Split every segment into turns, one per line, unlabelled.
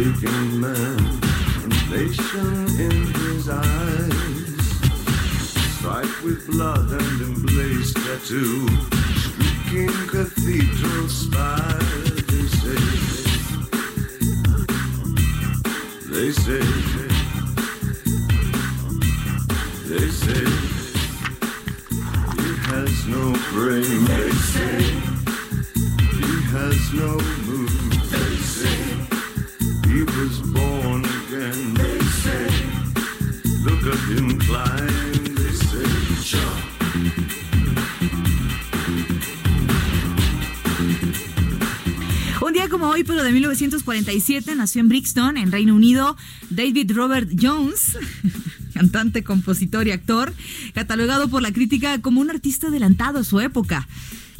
Shaking man, inflation in his eyes, striped with blood and emblazed tattoo, streaking cathedral spire. They say, they say, they say, he has no brain. They say. He has no mood.
Un día como hoy, pero de 1947, nació en Brixton, en Reino Unido, David Robert Jones, cantante, compositor y actor, catalogado por la crítica como un artista adelantado a su época.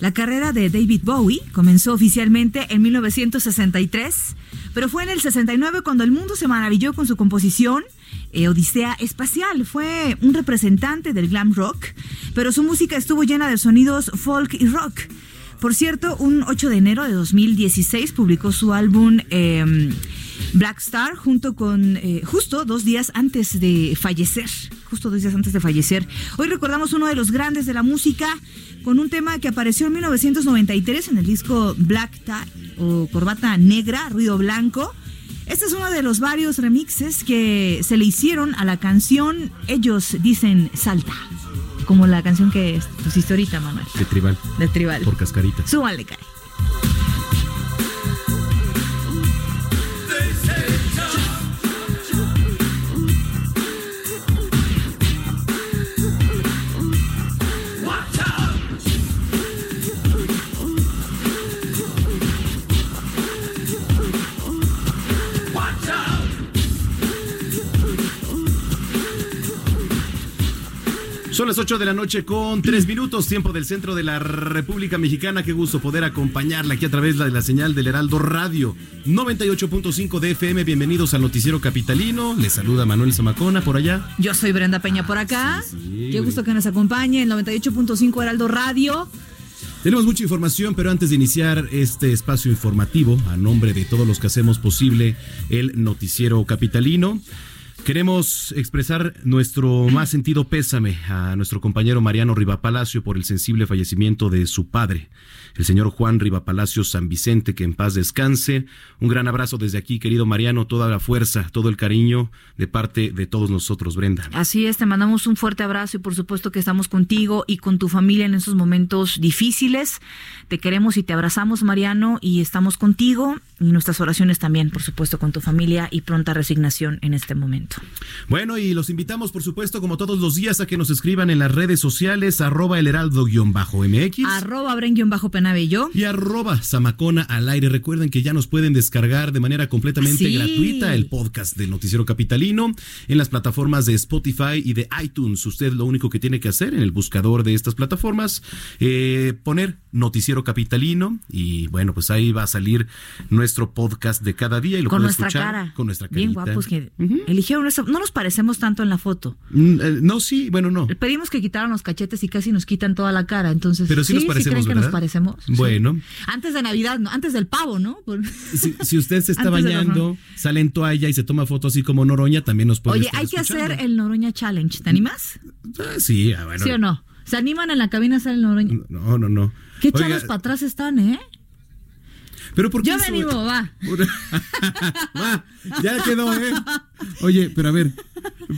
La carrera de David Bowie comenzó oficialmente en 1963, pero fue en el 69 cuando el mundo se maravilló con su composición eh, Odisea Espacial. Fue un representante del glam rock, pero su música estuvo llena de sonidos folk y rock. Por cierto, un 8 de enero de 2016 publicó su álbum eh, Black Star junto con eh, justo dos días antes de fallecer, justo dos días antes de fallecer. Hoy recordamos uno de los grandes de la música con un tema que apareció en 1993 en el disco Black Tie o Corbata Negra, Ruido Blanco. Este es uno de los varios remixes que se le hicieron a la canción Ellos dicen Salta, como la canción que pusiste ahorita, Manuel.
De tribal.
De Tribal.
Por cascarita.
Súbale, cae.
Son las 8 de la noche con 3 minutos, tiempo del centro de la República Mexicana. Qué gusto poder acompañarla aquí a través de la señal del Heraldo Radio 98.5 de FM. Bienvenidos al Noticiero Capitalino. Les saluda Manuel Zamacona por allá.
Yo soy Brenda Peña por acá.
Sí, sí,
Qué gusto que nos acompañe en 98.5 Heraldo Radio.
Tenemos mucha información, pero antes de iniciar este espacio informativo, a nombre de todos los que hacemos posible el Noticiero Capitalino, Queremos expresar nuestro más sentido pésame a nuestro compañero Mariano Rivapalacio por el sensible fallecimiento de su padre, el señor Juan Rivapalacio San Vicente, que en paz descanse. Un gran abrazo desde aquí, querido Mariano, toda la fuerza, todo el cariño de parte de todos nosotros, Brenda.
Así es, te mandamos un fuerte abrazo y por supuesto que estamos contigo y con tu familia en esos momentos difíciles. Te queremos y te abrazamos, Mariano, y estamos contigo y nuestras oraciones también, por supuesto, con tu familia y pronta resignación en este momento.
Bueno, y los invitamos, por supuesto, como todos los días, a que nos escriban en las redes sociales, arroba el heraldo-mx.
Arroba bren-penabello.
Y arroba Zamacona al aire. Recuerden que ya nos pueden descargar de manera completamente
Sí.
gratuita el podcast del Noticiero Capitalino en las plataformas de Spotify y de iTunes. Usted lo único que tiene que hacer en el buscador de estas plataformas, eh, poner Noticiero Capitalino y bueno, pues ahí va a salir nuestro podcast de cada día y lo
Con
puede escuchar
cara.
con nuestra
Bien
carita.
guapos que eligieron No nos parecemos tanto en la foto.
Mm, eh, No, sí, bueno, no.
Pedimos que quitaran los cachetes y casi nos quitan toda la cara. Entonces,
Pero sí nos parecemos,
creen que nos parecemos. Sí.
Bueno.
Antes de Navidad, ¿no? Antes del pavo, ¿no?
Si, si usted se está bañando, sale en toalla y se toma foto así como Noroña, también nos puede
Oye,
estar
hay que
escuchando.
hacer el Noroña Challenge. ¿Te animas?
Ah, sí, ah, bueno.
¿Sí o no? ¿Se animan en la cabina a hacer el Noroña?
No, no, no.
Qué echados para atrás están, ¿eh?
Pero ¿por qué
Yo me animo, va.
Va, ya quedó, ¿eh? Oye, pero a ver,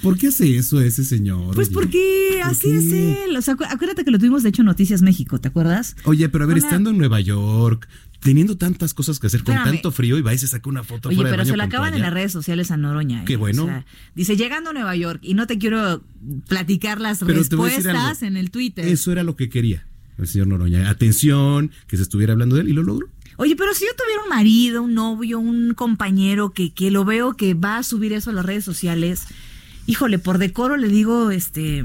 ¿por qué hace eso ese señor?
Pues
Oye,
porque
¿por
así
qué?
es él. O sea, acu- acuérdate que lo tuvimos de hecho en Noticias México, ¿te acuerdas?
Oye, pero a ver, estando en Nueva York, teniendo tantas cosas que hacer, con
Espérame.
tanto frío, y va y se saca una foto
Oye,
fuera
pero
baño
se la acaban en las redes sociales a Noroña.
Qué
¿eh?
bueno.
O sea, dice, llegando a Nueva York, y no te quiero platicar las
Pero
respuestas en el Twitter.
Eso era lo que quería el señor Noroña. Atención, que se estuviera hablando de él y lo logró.
Oye, pero si yo tuviera un marido, un novio, un compañero que, que lo veo que va a subir eso a las redes sociales, híjole, por decoro le digo, este...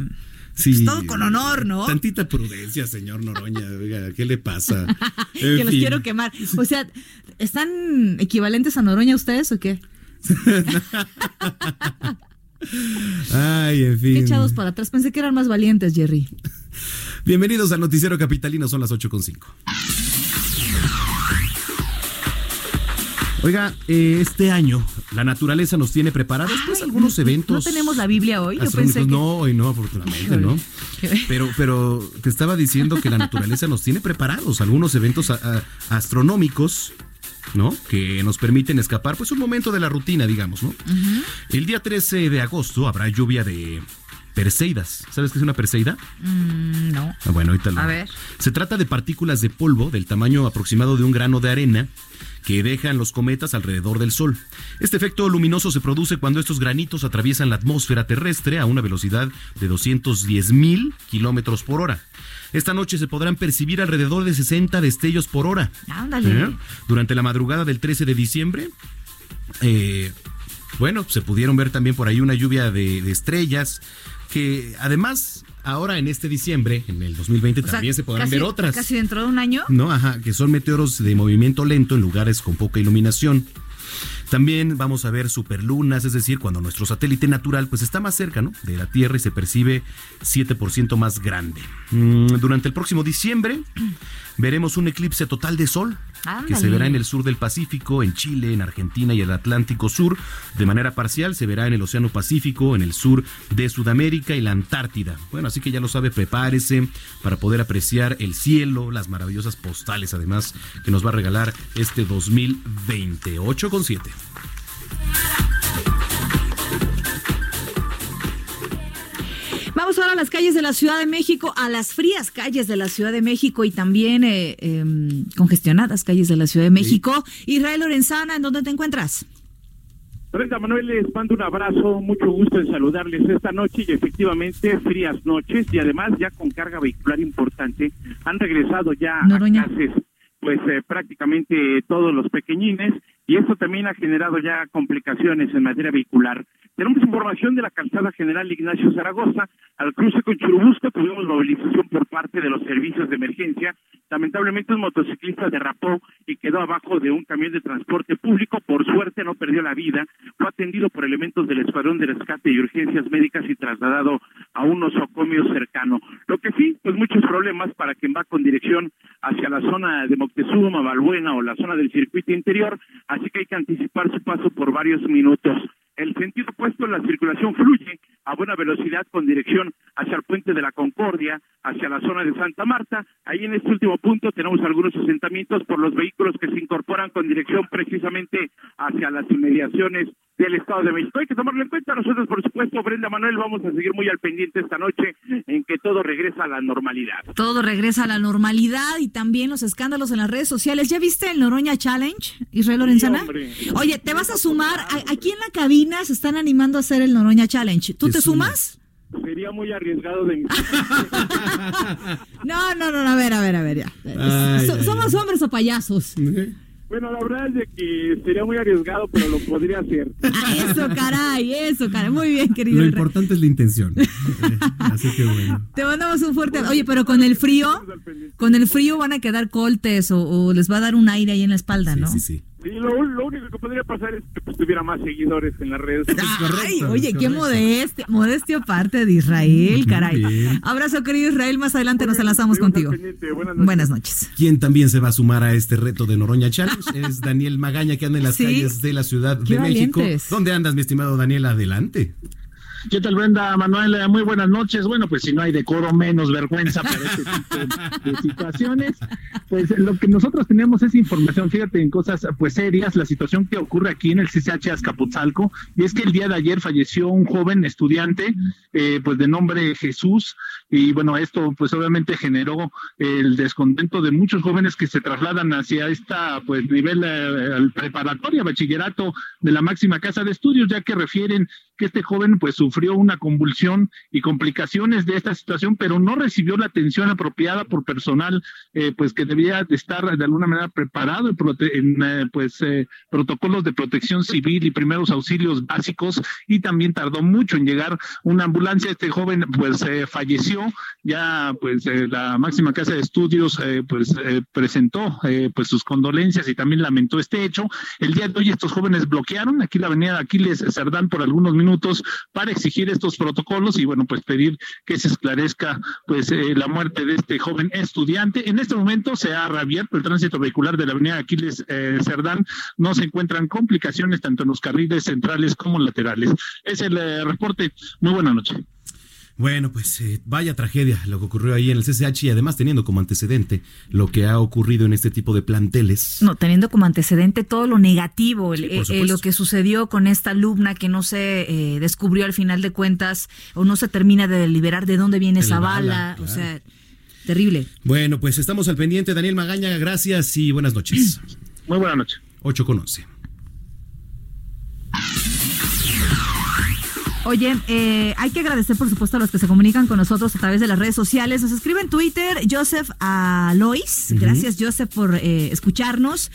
Sí.
Pues todo con honor, ¿no?
Tantita prudencia, señor Noroña. Oiga, ¿qué le pasa?
que los quiero quemar. O sea, ¿están equivalentes a Noroña ustedes o qué?
Ay, en fin.
Qué echados para atrás. Pensé que eran más valientes, Jerry.
Bienvenidos al Noticiero Capitalino, son las 8.5. Oiga, eh, este año la naturaleza nos tiene preparados pues algunos
no-
eventos.
No tenemos la Biblia hoy. Yo pensé que...
No, hoy no, afortunadamente, ¿no? Pero, pero te estaba diciendo que la naturaleza nos tiene preparados algunos eventos a- a- astronómicos, ¿no? Que nos permiten escapar, pues un momento de la rutina, digamos, ¿no? El día 13 de agosto habrá lluvia de Perseidas. ¿Sabes qué es una Perseida?
Mm, no.
Ah, bueno, ahorita lo-
A ver.
Se trata de partículas de polvo del tamaño aproximado de un grano de arena que dejan los cometas alrededor del Sol. Este efecto luminoso se produce cuando estos granitos atraviesan la atmósfera terrestre a una velocidad de 210 mil kilómetros por hora. Esta noche se podrán percibir alrededor de 60 destellos por hora.
Ándale.
¿Eh? Durante la madrugada del 13 de diciembre, eh, bueno, se pudieron ver también por ahí una lluvia de, de estrellas que además ahora en este diciembre, en el 2020,
O sea,
también se podrán
casi-
ver otras.
Casi dentro de un año.
No, ajá, que son meteoros de movimiento lento en lugares con poca iluminación. También vamos a ver superlunas, es decir, cuando nuestro satélite natural pues está más cerca ¿no? de la Tierra y se percibe 7% más grande. Mm, durante el próximo diciembre veremos un eclipse total de sol que se verá en el sur del Pacífico, en Chile, en Argentina y el Atlántico Sur. De manera parcial se verá en el Océano Pacífico, en el sur de Sudamérica y la Antártida. Bueno, así que ya lo sabe, prepárese para poder apreciar el cielo, las maravillosas postales además que nos va a regalar este 2028 con 7.
Vamos ahora a las calles de la Ciudad de México, a las frías calles de la Ciudad de México y también eh, em, congestionadas calles de la Ciudad de México. Israel Lorenzana, ¿en dónde te encuentras?
Brenda Manuel, les mando un abrazo, mucho gusto en saludarles esta noche y efectivamente frías noches y además ya con carga vehicular importante han regresado ya
Noroña.
a clases pues eh, prácticamente todos los pequeñines y esto también ha generado ya complicaciones en materia vehicular. Tenemos información de la calzada general Ignacio Zaragoza, al cruce con Churubusco tuvimos movilización por parte de los servicios de emergencia. Lamentablemente un motociclista derrapó y quedó abajo de un camión de transporte público. Por suerte no perdió la vida. Fue atendido por elementos del Escuadrón de Rescate y Urgencias Médicas y trasladado a un nosocomio cercano. Lo que sí, pues muchos problemas para quien va con dirección hacia la zona de Moctezuma, Balbuena o la zona del circuito interior, así que hay que anticipar su paso por varios minutos. El sentido opuesto, la circulación fluye a buena velocidad con dirección hacia el puente de la Concordia, hacia la zona de Santa Marta. Ahí en este último punto tenemos algunos asentamientos por los vehículos que se incorporan con dirección precisamente hacia las inmediaciones del Estado de México. Hay que tomarlo en cuenta. Nosotros, por supuesto, Brenda Manuel, vamos a seguir muy al pendiente esta noche en que todo regresa a la normalidad.
Todo regresa a la normalidad y también los escándalos en las redes sociales. ¿Ya viste el Noroña Challenge, Israel Lorenzana? Oye, ¿te vas a sumar? Aquí en la cabina se están animando a hacer el Noroña Challenge. ¿Tú
Te
sumas?
Sería muy arriesgado de mi
No, no, no, a ver, a ver, a ver, ya.
Ay,
So-
ay,
¿Somos hombres o payasos?
Bueno, la verdad es de que sería muy arriesgado, pero lo podría hacer.
Ah, eso, caray, eso, caray. Muy bien, querido.
Lo importante es la intención. Eh, Así que bueno.
Te mandamos un fuerte. Oye, pero con el frío, con el frío van a quedar coltes o, o les va a dar un aire ahí en la espalda,
Sí,
¿no?
sí, sí.
Sí, lo, lo único que podría pasar es que pues, tuviera más seguidores en las redes.
Ay,
correcto,
oye, qué modestia, modestia aparte de Israel, caray.
bien.
Abrazo, querido Israel. Más adelante nos enlazamos contigo.
Buenas noches.
Buenas noches.
Quien también se va a sumar a este reto de Noroña Challenge es Daniel Magaña, que anda en las
Sí.
calles de la Ciudad
Qué
de México. ¿Dónde andas, mi estimado Daniel? Adelante.
¿Qué tal, Brenda? Manuel, muy buenas noches. Bueno, pues si no hay decoro, menos vergüenza para este tipo de situaciones. Pues lo que nosotros tenemos es información, fíjate, en cosas pues serias, la situación que ocurre aquí en el CCH Azcapotzalco, y es que el día de ayer falleció un joven estudiante, eh, pues de nombre Jesús, y bueno, esto pues obviamente generó el descontento de muchos jóvenes que se trasladan hacia esta pues nivel eh, preparatoria, bachillerato de la máxima casa de estudios, ya que refieren que este joven pues sufrió una convulsión y complicaciones de esta situación, pero no recibió la atención apropiada por personal eh, pues que debía de estar de alguna manera preparado en, eh, pues eh, protocolos de protección civil y primeros auxilios básicos y también tardó mucho en llegar una ambulancia. Este joven pues falleció, ya pues la máxima casa de estudios pues presentó pues sus condolencias y también lamentó este hecho. El día de hoy estos jóvenes bloquearon aquí la avenida Aquiles Cerdán por algunos minutos minutos para exigir estos protocolos y bueno, pues pedir que se esclarezca pues eh, la muerte de este joven estudiante. En este momento se ha reabierto el tránsito vehicular de la avenida Aquiles eh, Cerdán. No se encuentran complicaciones tanto en los carriles centrales como laterales. Es el eh, reporte. Muy buena noche.
Bueno, pues eh, vaya tragedia lo que ocurrió ahí en el CCH y además teniendo como antecedente lo que ha ocurrido en este tipo de planteles.
No, teniendo como antecedente todo lo negativo, eh, eh, lo que sucedió con esta alumna que no se descubrió al final de cuentas o no se termina de deliberar de dónde viene esa bala, o sea, terrible.
Bueno, pues estamos al pendiente, Daniel Magaña, gracias y buenas noches.
Muy buenas noches.
8 con 11.
Oye, eh, hay que agradecer por supuesto a los que se comunican con nosotros a través de las redes sociales. Nos escribe en Twitter Joseph Alois. Gracias Joseph por eh, escucharnos.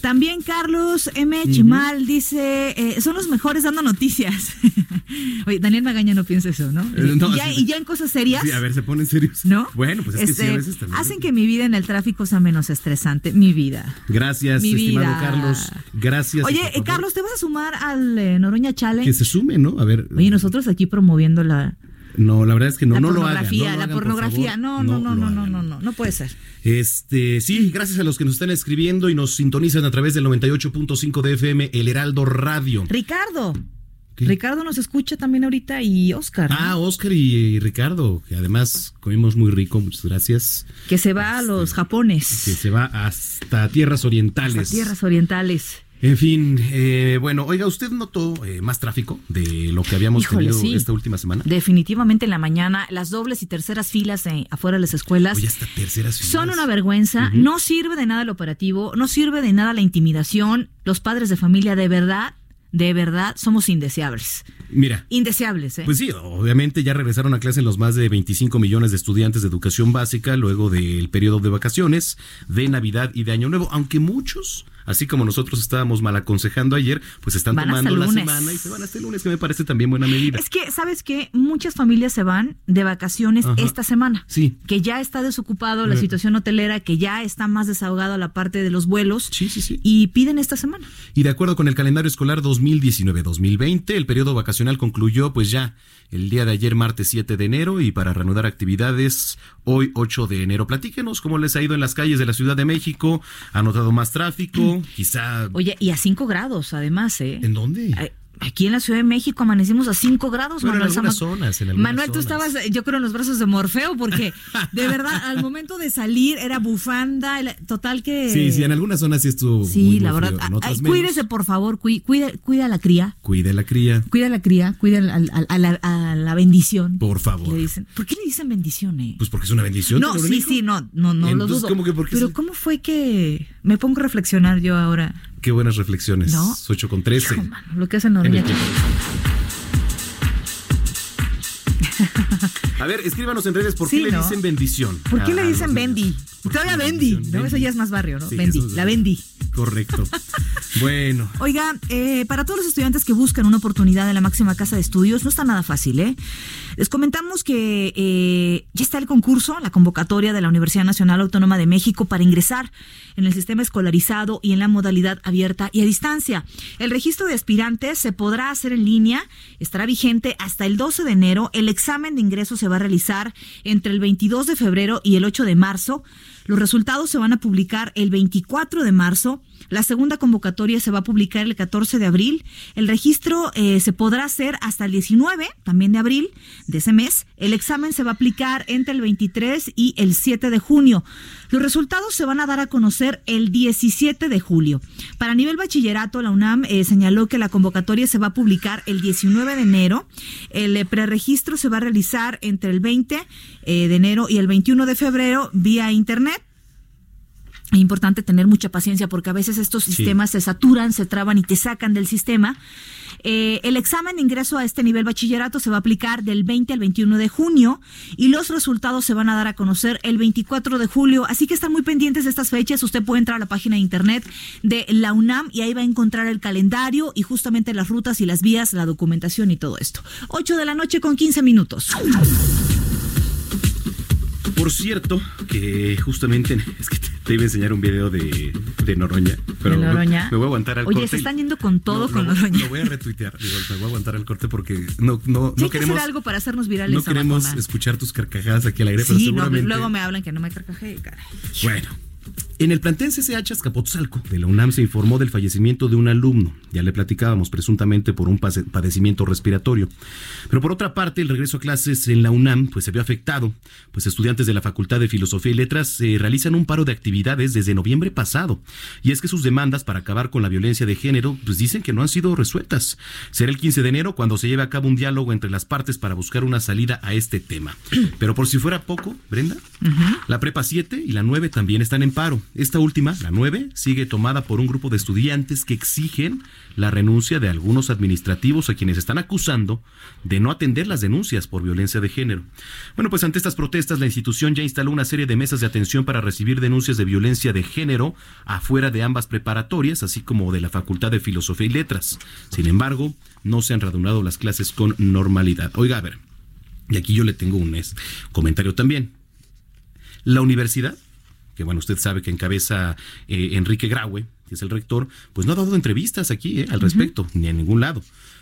También Carlos M. Chimal dice, eh, son los mejores dando noticias. Oye, Daniel Magaña no piensa eso, ¿no? Eh, y, ya, en cosas serias.
Sí, a ver, se ponen serios.
¿No?
Bueno, pues es que sí, a este, veces también.
Hacen que mi vida en el tráfico sea menos estresante. Mi vida.
Gracias, estimado Carlos. Gracias.
Oye, Carlos, ¿te vas a sumar al eh, Noroña Challenge?
Que se sume, ¿no? A ver.
Oye, nosotros aquí promoviendo la
no, la verdad es que no,
no
lo hagan.
No la pornografía, no, no, no, no, no, no, no, no puede ser.
Este, sí, gracias a los que nos están escribiendo y nos sintonizan a través del 98.5 de FM, El Heraldo Radio.
Ricardo. Ricardo nos escucha también ahorita y Oscar.
Ah, Oscar y, Ricardo, que además comimos muy rico, muchas gracias.
Que se va a este, los Japones.
Que se va hasta tierras orientales.
Hasta tierras orientales.
En fin, eh, bueno, oiga, ¿usted notó eh, más tráfico de lo que habíamos tenido esta última semana?
Definitivamente en la mañana, las dobles y terceras filas eh, afuera de las escuelas
Oye, hasta terceras filas.
son una vergüenza, no sirve de nada el operativo, no sirve de nada la intimidación, los padres de familia de verdad de verdad somos indeseables.
Mira.
Indeseables, ¿eh?
Pues sí, obviamente ya regresaron a clase los más de 25 millones de estudiantes de educación básica luego del periodo de vacaciones, de Navidad y de Año Nuevo, aunque muchos así como nosotros estábamos mal aconsejando ayer, pues están tomando la semana y se van hasta el lunes, que me parece también buena medida.
Es que, ¿sabes qué? Muchas familias se van de vacaciones esta semana.
Sí.
Que ya está desocupado la eh. situación hotelera, que ya está más desahogada la parte de los vuelos.
Sí, sí, sí.
Y piden esta semana.
Y de acuerdo con el calendario escolar 2019-2020, el periodo vacacional concluyó pues ya el día de ayer, martes 7 de enero, y para reanudar actividades hoy 8 de enero. Platíquenos cómo les ha ido en las calles de la Ciudad de México. ¿Ha notado más tráfico? Quizá.
Oye, y a 5 grados, además, ¿eh?
¿En dónde?
Aquí en la Ciudad de México amanecimos a 5 grados,
Manuel. En algunas zonas, en
Manuel, tú estabas, yo creo, en los brazos de Morfeo, porque de verdad, al momento de salir era bufanda, total que.
Sí, sí, en algunas zonas sí estuvo.
Sí, la verdad. cuídese, por favor, cuida, cuida a la cría.
Cuida a la cría.
Cuida a la cría, cuida a, la, bendición.
Por favor.
Le dicen, ¿Por qué le dicen bendición, eh?
Pues porque es una bendición.
No, sí, sí, no, no, no lo dudo. ¿cómo que Pero ¿cómo fue que me pongo a reflexionar yo ahora?
Qué buenas reflexiones. ¿No? 8 con 13.
lo que hacen Noroña.
A ver, escríbanos en redes por qué le dicen bendición.
¿Por qué le dicen bendi? Todavía bendi, ¿no? Eso ya es más barrio, ¿no? bendi, la bendi.
Correcto. bueno.
Oiga, eh, para todos los estudiantes que buscan una oportunidad en la máxima casa de estudios, no está nada fácil, ¿eh? Les comentamos que eh, ya está el concurso, la convocatoria de la Universidad Nacional Autónoma de México para ingresar en el sistema escolarizado y en la modalidad abierta y a distancia. El registro de aspirantes se podrá hacer en línea, estará vigente hasta el 12 de enero. El examen de ingreso se va a realizar entre el 22 de febrero y el 8 de marzo. Los resultados se van a publicar el 24 de marzo La segunda convocatoria se va a publicar el 14 de abril. El registro eh, se podrá hacer hasta el 19, también de abril de ese mes. El examen se va a aplicar entre el 23 y el 7 de junio. Los resultados se van a dar a conocer el 17 de julio. Para nivel bachillerato, la UNAM eh, señaló que la convocatoria se va a publicar el 19 de enero. El eh, preregistro se va a realizar entre el 20 de enero y el 21 de febrero vía internet. Es importante tener mucha paciencia porque a veces estos sistemas se saturan, se traban y te sacan del sistema. Eh, el examen de ingreso a este nivel bachillerato se va a aplicar del 20 al 21 de junio y los resultados se van a dar a conocer el 24 de julio. Así que están muy pendientes de estas fechas. Usted puede entrar a la página de internet de la UNAM y ahí va a encontrar el calendario y justamente las rutas y las vías, la documentación y todo esto. 8 de la noche con 15 minutos.
Por cierto, que justamente es que te iba a enseñar un video de, de Noroña. Pero
¿De Noroña?
Me voy a aguantar al corte.
Oye, se están yendo con todo
No,
con
lo,
Noroña.
Lo voy a retuitear. Digo, me voy a aguantar al corte porque no, no,
Sí,
no
hay que
queremos.
hacer algo para hacernos virales.
No queremos escuchar tus carcajadas aquí al aire, pero
Sí, no,
seguramente.
luego me hablan que no me carcajé, caray.
Bueno, en el plantel CCH Azcapotzalco de la UNAM se informó del fallecimiento de un alumno. Ya le platicábamos, presuntamente por un padecimiento respiratorio. Pero por otra parte, el regreso a clases en la UNAM pues, se vio afectado, pues estudiantes de la Facultad de Filosofía y Letras eh, realizan un paro de actividades desde noviembre pasado. Y es que sus demandas para acabar con la violencia de género pues dicen que no han sido resueltas. Será el 15 de enero cuando se lleve a cabo un diálogo entre las partes para buscar una salida a este tema. Pero por si fuera poco, Brenda, la prepa 7 y la 9 también están en paro. Esta última, la 9, sigue tomada por un grupo de estudiantes que exigen la renuncia de algunos administrativos a quienes están acusando de no atender las denuncias por violencia de género. Bueno, pues ante estas protestas, la institución ya instaló una serie de mesas de atención para recibir denuncias de violencia de género afuera de ambas preparatorias, así como de la Facultad de Filosofía y Letras. Sin embargo, no se han reanudado las clases con normalidad. Oiga, a ver, y aquí yo le tengo un comentario también. La universidad, que bueno, usted sabe que encabeza eh, Enrique Graue, que es el rector, pues no ha dado entrevistas aquí eh, al respecto, ni en ningún lado.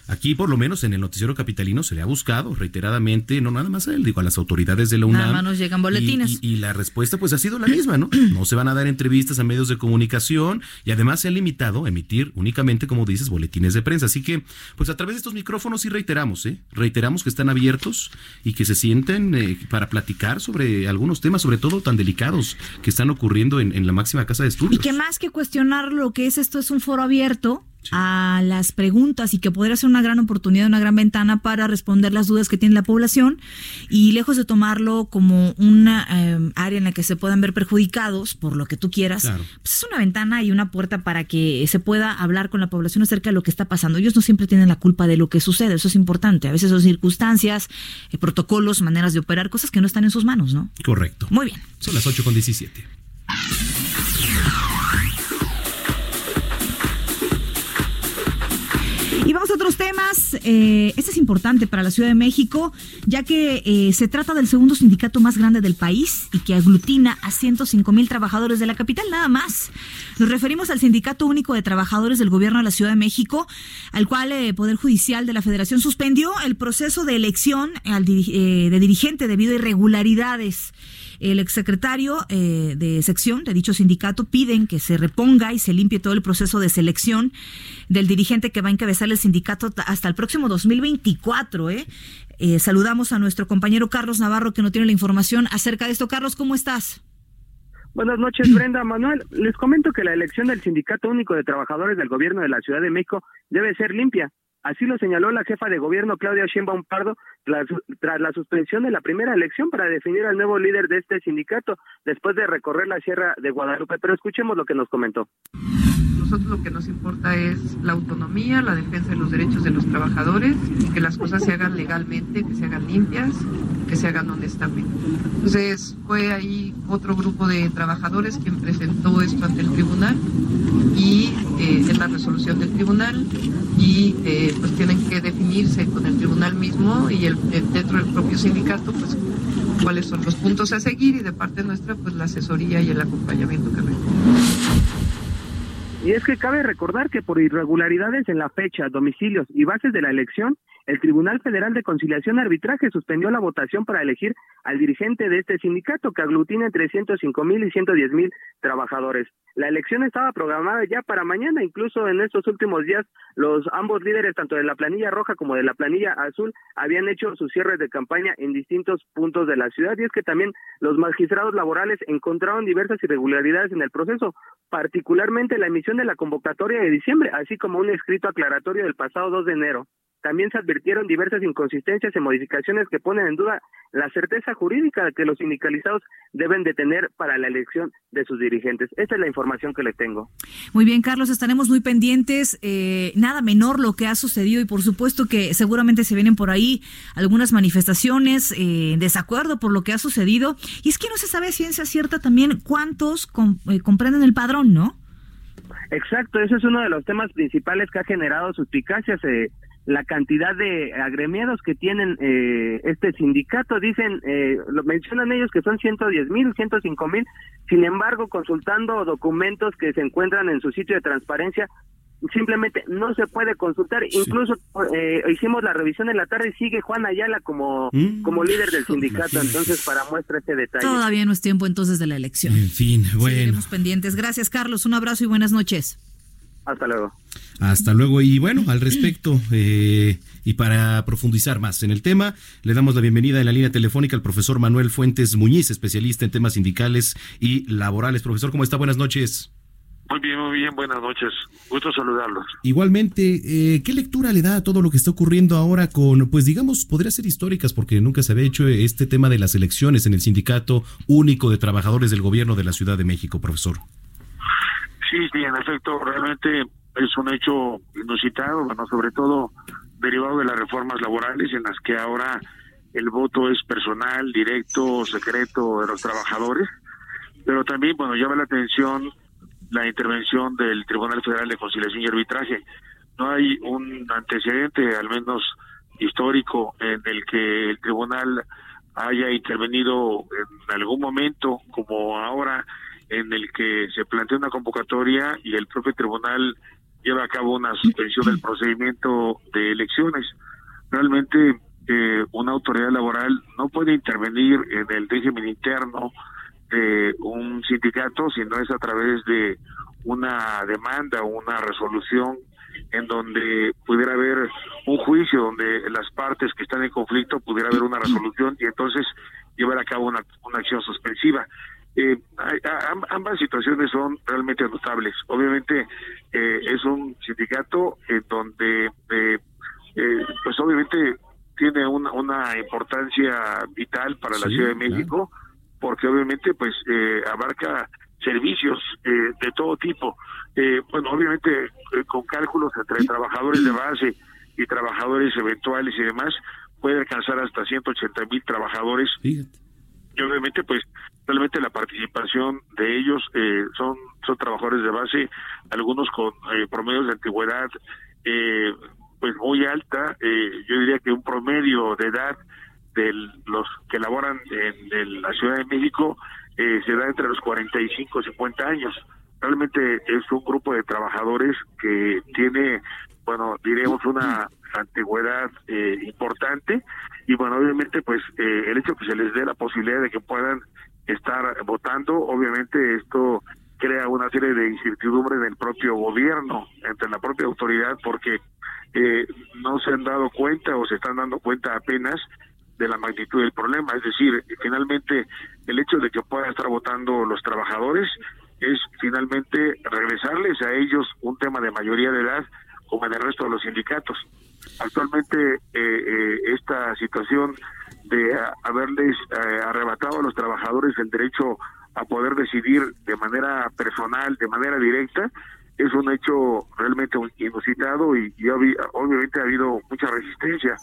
Aquí, por lo menos en el noticiero capitalino, se le ha buscado reiteradamente, no nada más a él, digo, a las autoridades de la UNAM.
Nada más nos llegan
Y-
boletines.
Y, y la respuesta, pues, ha sido la misma, ¿no? No se van a dar entrevistas a medios de comunicación y además se ha limitado a emitir únicamente, como dices, boletines de prensa. Así que, pues, a través de estos micrófonos sí reiteramos, ¿eh? Reiteramos que están abiertos y que se sienten eh, para platicar sobre algunos temas, sobre todo tan delicados que están ocurriendo en, en la máxima casa de
Y
estudios.
que más que cuestionar lo que es esto, es un foro abierto a las preguntas y que podría ser una gran oportunidad, una gran ventana para responder las dudas que tiene la población y lejos de tomarlo como una eh, área en la que se puedan ver perjudicados por lo que tú quieras,
Claro.
pues es una ventana y una puerta para que se pueda hablar con la población acerca de lo que está pasando. Ellos no siempre tienen la culpa de lo que sucede, eso es importante. A veces son circunstancias, eh, protocolos, maneras de operar, cosas que no están en sus manos, ¿no?
Correcto.
Muy bien.
Son las 8 con 17.
Y vamos a otros temas. Eh, este es importante para la Ciudad de México, ya que eh, se trata del segundo sindicato más grande del país y que aglutina a 105 mil trabajadores de la capital, nada más. Nos referimos al Sindicato Único de Trabajadores del Gobierno de la Ciudad de México, al cual el Poder Judicial de la Federación suspendió el proceso de elección al eh, de dirigente debido a irregularidades. El exsecretario eh, de sección de dicho sindicato piden que se reponga y se limpie todo el proceso de selección del dirigente que va a encabezar el sindicato ta- hasta el próximo 2024. ¿eh? Eh, saludamos a nuestro compañero Carlos Navarro que no tiene la información acerca de esto. Carlos, ¿cómo estás?
Buenas noches, Brenda. Manuel, les comento que la elección del Sindicato Único de Trabajadores del Gobierno de la Ciudad de México debe ser limpia. Así lo señaló la jefa de gobierno Claudia Sheinbaum Pardo tras, tras la suspensión de la primera elección para definir al nuevo líder de este sindicato después de recorrer la Sierra de Guadalupe. Pero escuchemos lo que nos comentó.
Nosotros lo que nos importa es la autonomía, la defensa de los derechos de los trabajadores, que las cosas se hagan legalmente, que se hagan limpias, que se hagan honestamente. Entonces fue ahí otro grupo de trabajadores quien presentó esto ante el tribunal y eh, es la resolución del tribunal y eh, pues tienen que definirse con el tribunal mismo y el, el- dentro del propio sindicato pues cuáles son los puntos a seguir y de parte nuestra pues la asesoría y el acompañamiento que requiere.
Y es que cabe recordar que por irregularidades en la fecha, domicilios y bases de la elección, el Tribunal Federal de Conciliación y Arbitraje suspendió la votación para elegir al dirigente de este sindicato que aglutina entre 105 mil y 110 mil trabajadores. La elección estaba programada ya para mañana, incluso en estos últimos días los ambos líderes, tanto de la planilla roja como de la planilla azul, habían hecho sus cierres de campaña en distintos puntos de la ciudad y es que también los magistrados laborales encontraron diversas irregularidades en el proceso, particularmente la emisión de la convocatoria de diciembre, así como un escrito aclaratorio del pasado 2 de enero. También se advirtieron diversas inconsistencias y modificaciones que ponen en duda la certeza jurídica que los sindicalizados deben de tener para la elección de sus dirigentes. Esta es la información que les tengo.
Muy bien, Carlos, estaremos muy pendientes. Eh, nada menor lo que ha sucedido y por supuesto que seguramente se vienen por ahí algunas manifestaciones eh, en desacuerdo por lo que ha sucedido. Y es que no se sabe ciencia cierta también cuántos eh, comprenden el padrón, ¿no?
Exacto, ese es uno de los temas principales que ha generado suspicacias. Eh, la cantidad de agremiados que tienen eh, este sindicato. Dicen, eh, lo mencionan ellos que son 110 mil, 105 mil. Sin embargo, consultando documentos que se encuentran en su sitio de transparencia, simplemente no se puede consultar. Incluso eh, hicimos la revisión en la tarde y sigue Juan Ayala como, mm. como líder del sindicato. Entonces, para muestra este detalle.
Todavía no es tiempo entonces de la elección.
En fin, bueno.
Seguiremos pendientes. Gracias, Carlos. Un abrazo y buenas noches.
Hasta luego.
Hasta luego. Y bueno, al respecto, eh, y para profundizar más en el tema, le damos la bienvenida en la línea telefónica al profesor Manuel Fuentes Muñiz, especialista en temas sindicales y laborales. Profesor, ¿cómo está? Buenas noches.
Muy bien, muy bien, buenas noches. Gusto saludarlos.
Igualmente, eh, ¿qué lectura le da a todo lo que está ocurriendo ahora con, pues digamos, podría ser históricas porque nunca se había hecho este tema de las elecciones en el Sindicato Único de Trabajadores del Gobierno de la Ciudad de México, profesor?
Sí, sí, en efecto, realmente es un hecho inusitado, bueno, sobre todo derivado de las reformas laborales en las que ahora el voto es personal, directo, secreto de los trabajadores, pero también, bueno, llama la atención la intervención del Tribunal Federal de Conciliación y Arbitraje. No hay un antecedente, al menos histórico, en el que el tribunal haya intervenido en algún momento, como ahora, en el que se plantea una convocatoria y el propio tribunal lleva a cabo una suspensión del procedimiento de elecciones. Realmente eh, una autoridad laboral no puede intervenir en el régimen interno de un sindicato si no es a través de una demanda una resolución en donde pudiera haber un juicio donde las partes que están en conflicto pudiera haber una resolución y entonces llevar a cabo una, una acción suspensiva. Eh, ambas situaciones son realmente notables. Obviamente eh, es un sindicato en donde, eh, eh, pues obviamente tiene una, una importancia vital para la Ciudad de México, porque obviamente pues abarca servicios de todo tipo. bueno, obviamente con cálculos entre trabajadores de base y trabajadores eventuales y demás, puede alcanzar hasta 180 mil trabajadores. Y obviamente pues realmente la participación de ellos eh, son son trabajadores de base algunos con eh, promedios de antigüedad eh, pues muy alta yo diría que un promedio de edad de los que laboran en, la Ciudad de México se da entre los 45 y 50 años. Realmente es un grupo de trabajadores que tiene bueno diremos una antigüedad importante y bueno obviamente pues el hecho que se les dé la posibilidad de que puedan estar votando. Obviamente esto crea una serie de incertidumbre en el propio gobierno, entre la propia autoridad, porque eh, no se han dado cuenta o se están dando cuenta apenas de la magnitud del problema. Es decir, finalmente el hecho de que puedan estar votando los trabajadores es finalmente regresarles a ellos un tema de mayoría de edad como en el resto de los sindicatos. Actualmente eh, eh, esta situación de haberles eh, arrebatado a los trabajadores el derecho a poder decidir de manera personal, de manera directa, es un hecho realmente inusitado y, obviamente ha habido mucha resistencia,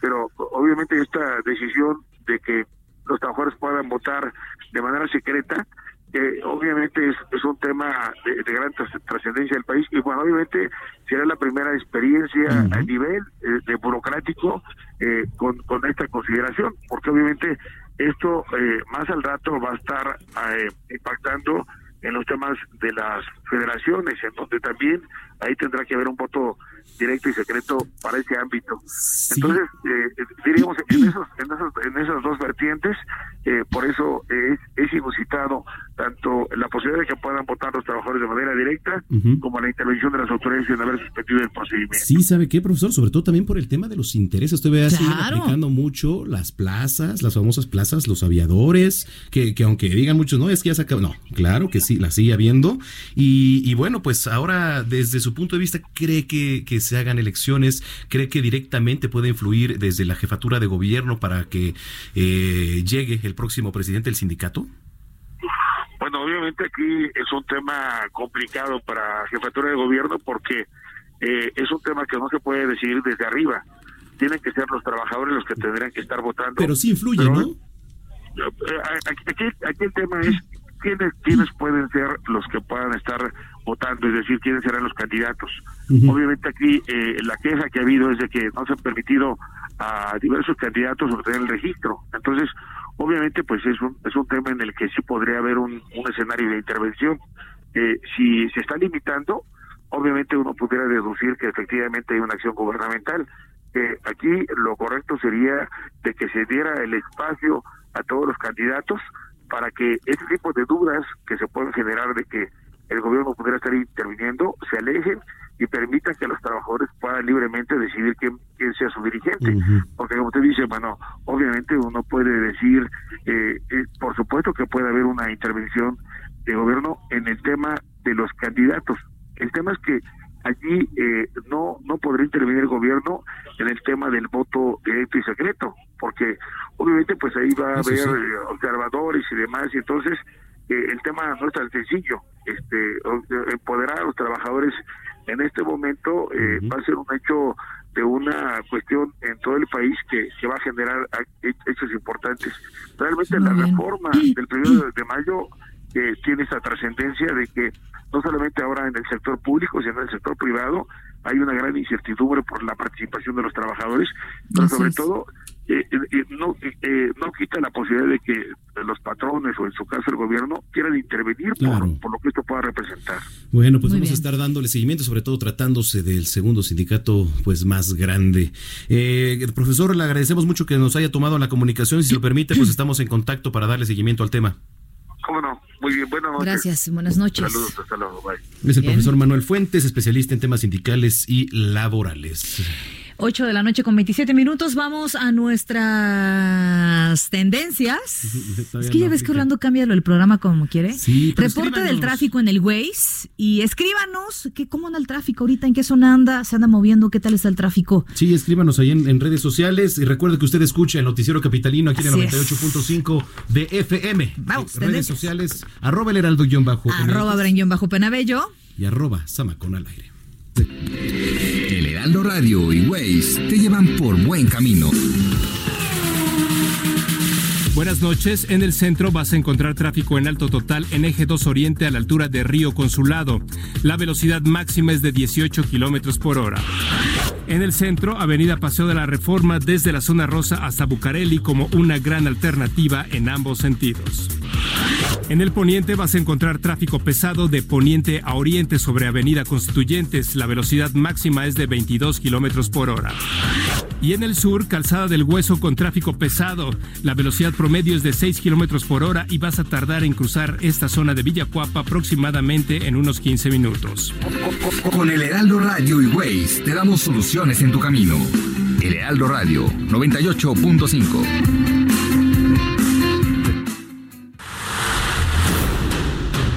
pero obviamente esta decisión de que los trabajadores puedan votar de manera secreta eh, obviamente es, un tema de, gran trascendencia del país y bueno, obviamente será la primera experiencia a nivel eh, de burocrático eh, con, con esta consideración, porque obviamente esto más al rato va a estar impactando en los temas de las federaciones, en donde también ahí tendrá que haber un voto directo y secreto para ese ámbito. Entonces, eh, diríamos, en, esos, en, esos, en esas dos vertientes, eh, por eso es, es inusitado tanto la posibilidad de que puedan votar los trabajadores de manera directa como la intervención de las autoridades en haber suspendido el procedimiento.
Sí, ¿sabe qué, profesor? Sobre todo también por el tema de los intereses. Usted ve así aplicando mucho las plazas, las famosas plazas, los aviadores, que, que aunque digan muchos, no, es que ya se acabó. No, claro que sí, la sigue habiendo. Y, y bueno, pues ahora, desde su punto de vista, ¿cree que, que se hagan elecciones? ¿Cree que directamente puede influir desde la jefatura de gobierno para que eh, llegue el próximo presidente del sindicato?
Bueno, obviamente aquí es un tema complicado para jefatura de gobierno porque eh, es un tema que no se puede decidir desde arriba. Tienen que ser los trabajadores los que tendrían que estar votando.
Pero sí influye, ¿no?
Eh, Aquí, aquí el tema es quiénes, quiénes pueden ser los que puedan estar votando, es decir, quiénes serán los candidatos. Obviamente aquí eh, la queja que ha habido es de que no se ha permitido a diversos candidatos obtener el registro. Entonces, obviamente, pues es un, es un tema en el que sí podría haber un, un escenario de intervención. Eh, si se está limitando, obviamente uno pudiera deducir que efectivamente hay una acción gubernamental. Eh, aquí lo correcto sería de que se diera el espacio a todos los candidatos para que este tipo de dudas que se pueden generar de que el gobierno pudiera estar interviniendo se alejen y permitan que los trabajadores puedan libremente decidir quién, quién sea su dirigente. Porque como usted dice, bueno, obviamente uno puede decir, eh, eh, por supuesto que puede haber una intervención de gobierno en el tema de los candidatos. El tema es que allí eh, no no podría intervenir el gobierno en el tema del voto directo y secreto, porque obviamente pues ahí va a haber observadores y demás, y entonces el tema no es tan sencillo. Este, o- empoderar a los trabajadores en este momento eh, va a ser un hecho de una cuestión en todo el país que, que va a generar hechos importantes. Realmente la reforma del primero de mayo eh, tiene esa trascendencia de que no solamente ahora en el sector público, sino en el sector privado hay una gran incertidumbre por la participación de los trabajadores, pero
Así
sobre
es.
todo eh, eh, no eh, no quita la posibilidad de que los patrones o en su caso el gobierno quieran intervenir
Claro.
por, por lo que esto pueda representar.
Bueno, pues
Muy
vamos a estar dándole seguimiento, sobre todo tratándose del segundo sindicato pues más grande. Eh, profesor, le agradecemos mucho que nos haya tomado la comunicación y si lo permite, pues estamos en contacto para darle seguimiento al tema.
¿Cómo no? Muy bien, buenas noches.
Gracias, buenas noches.
Saludos, hasta luego, bye.
Es el
Bien.
profesor Manuel Fuentes, especialista en temas sindicales y laborales.
8 de la noche con 27 minutos. Vamos a nuestras tendencias. Es que ya
no
ves que. Orlando cambia lo del programa como quiere.
Sí,
Reporte del tráfico en el Waze y escríbanos que cómo anda el tráfico ahorita, en qué zona anda, se anda moviendo, qué tal está el tráfico.
Sí, escríbanos ahí en, en redes sociales y recuerde que usted escucha el noticiero capitalino aquí en el
es.
98.5 de FM.
Vamos,
redes
tendencias.
sociales, arroba el heraldo guion bajo
Arroba
MX
Brenguión bajo Penabello.
y arroba Samacón al aire.
El Heraldo Radio y Waze te llevan por buen camino.
Buenas noches. En el centro vas a encontrar tráfico en alto total en eje 2 Oriente a la altura de Río Consulado. La velocidad máxima es de 18 kilómetros por hora. En el centro, Avenida Paseo de la Reforma desde la zona rosa hasta Bucareli como una gran alternativa en ambos sentidos. En el poniente vas a encontrar tráfico pesado de poniente a oriente sobre Avenida Constituyentes. La velocidad máxima es de 22 kilómetros por hora. Y en el sur, calzada del hueso con tráfico pesado. La velocidad promedio es de 6 kilómetros por hora y vas a tardar en cruzar esta zona de Villacuapa aproximadamente en unos 15 minutos.
Con el Heraldo Radio y Waze te damos soluciones en tu camino. El Heraldo Radio 98.5.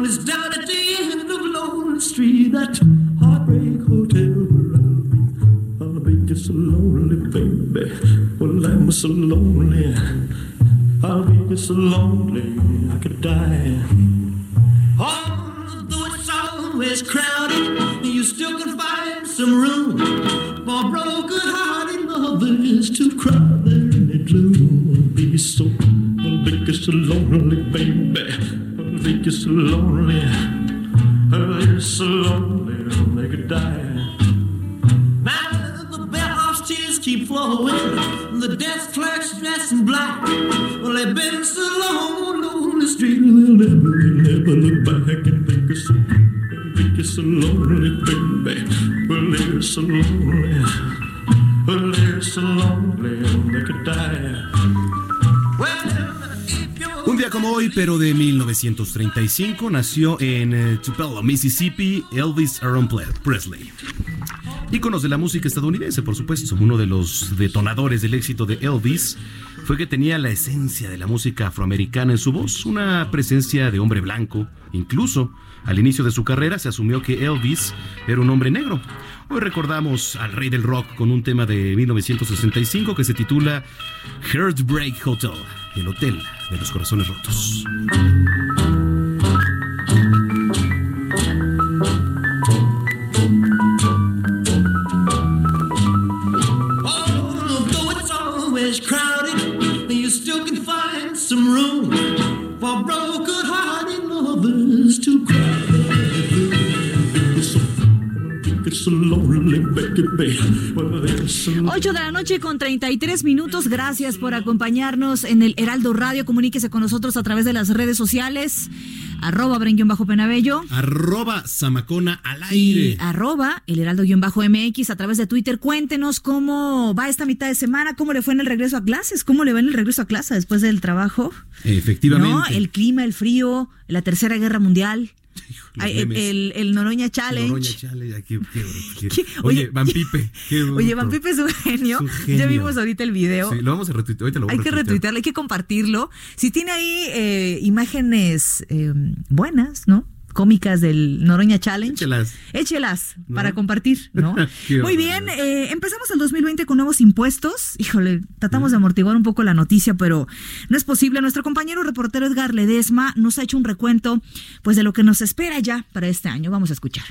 Well, it's down at the end of Lonely Street, that heartbreak hotel where I'll be. I'll be just so lonely, baby. Well, I'm so lonely. I'll be just so lonely, I could die. Oh, though it's always crowded, you still can find some room for broken-hearted lovers to cry there in the gloom. Be so, I'll make you so lonely, baby. I'll make you so lonely. I'll make you so lonely, I'll make you die. Now the bellhop's tears keep flowing, the desk clerk's dressed in black. Well, they've been so long on the street, they'll never, never look back and think it's so, think it's so lonely, baby. Well, they're so lonely, well, they're so lonely, they could die.
Como hoy, pero de 1935, nació en eh, Tupelo, Mississippi, Elvis Aaron Presley. Íconos de la música estadounidense, por supuesto. Uno de los detonadores del éxito de Elvis fue que tenía la esencia de la música afroamericana en su voz, una presencia de hombre blanco. Incluso al inicio de su carrera se asumió que Elvis era un hombre negro. Hoy recordamos al rey del rock con un tema de 1965 que se titula Heartbreak Hotel, el hotel de los corazones rotos.
8 de la noche con 33 minutos. Gracias por acompañarnos en el Heraldo Radio. Comuníquese con nosotros a través de las redes sociales. Arroba bajo penabello.
Arroba Zamacona al
Y
aire.
arroba el heraldo-mx a través de Twitter. Cuéntenos cómo va esta mitad de semana, cómo le fue en el regreso a clases, cómo le va en el regreso a clase después del trabajo.
Efectivamente.
¿No? El clima, el frío, la tercera guerra mundial. Ay, el, el- el Noroña Challenge.
Noroña Chale, ay, qué- qué- qué-. Oye, Van Pipe.
Oye. Van Pipe es un genio.
Es un
Ya vimos ahorita el video.
Sí, lo vamos a retuitear. Ahorita lo voy
Hay
a
que
retuitear.
retuitearlo, hay que compartirlo. Si tiene ahí eh, imágenes eh, buenas, ¿no? Cómicas del Noroña Challenge.
Échelas.
Échelas
¿No?
para compartir, ¿no? Muy bien, eh, empezamos el 2020 con nuevos impuestos. Híjole, tratamos de amortiguar un poco la noticia, pero no es posible. Nuestro compañero reportero Edgar Ledesma nos ha hecho un recuento pues de lo que nos espera ya para este año. Vamos a escuchar.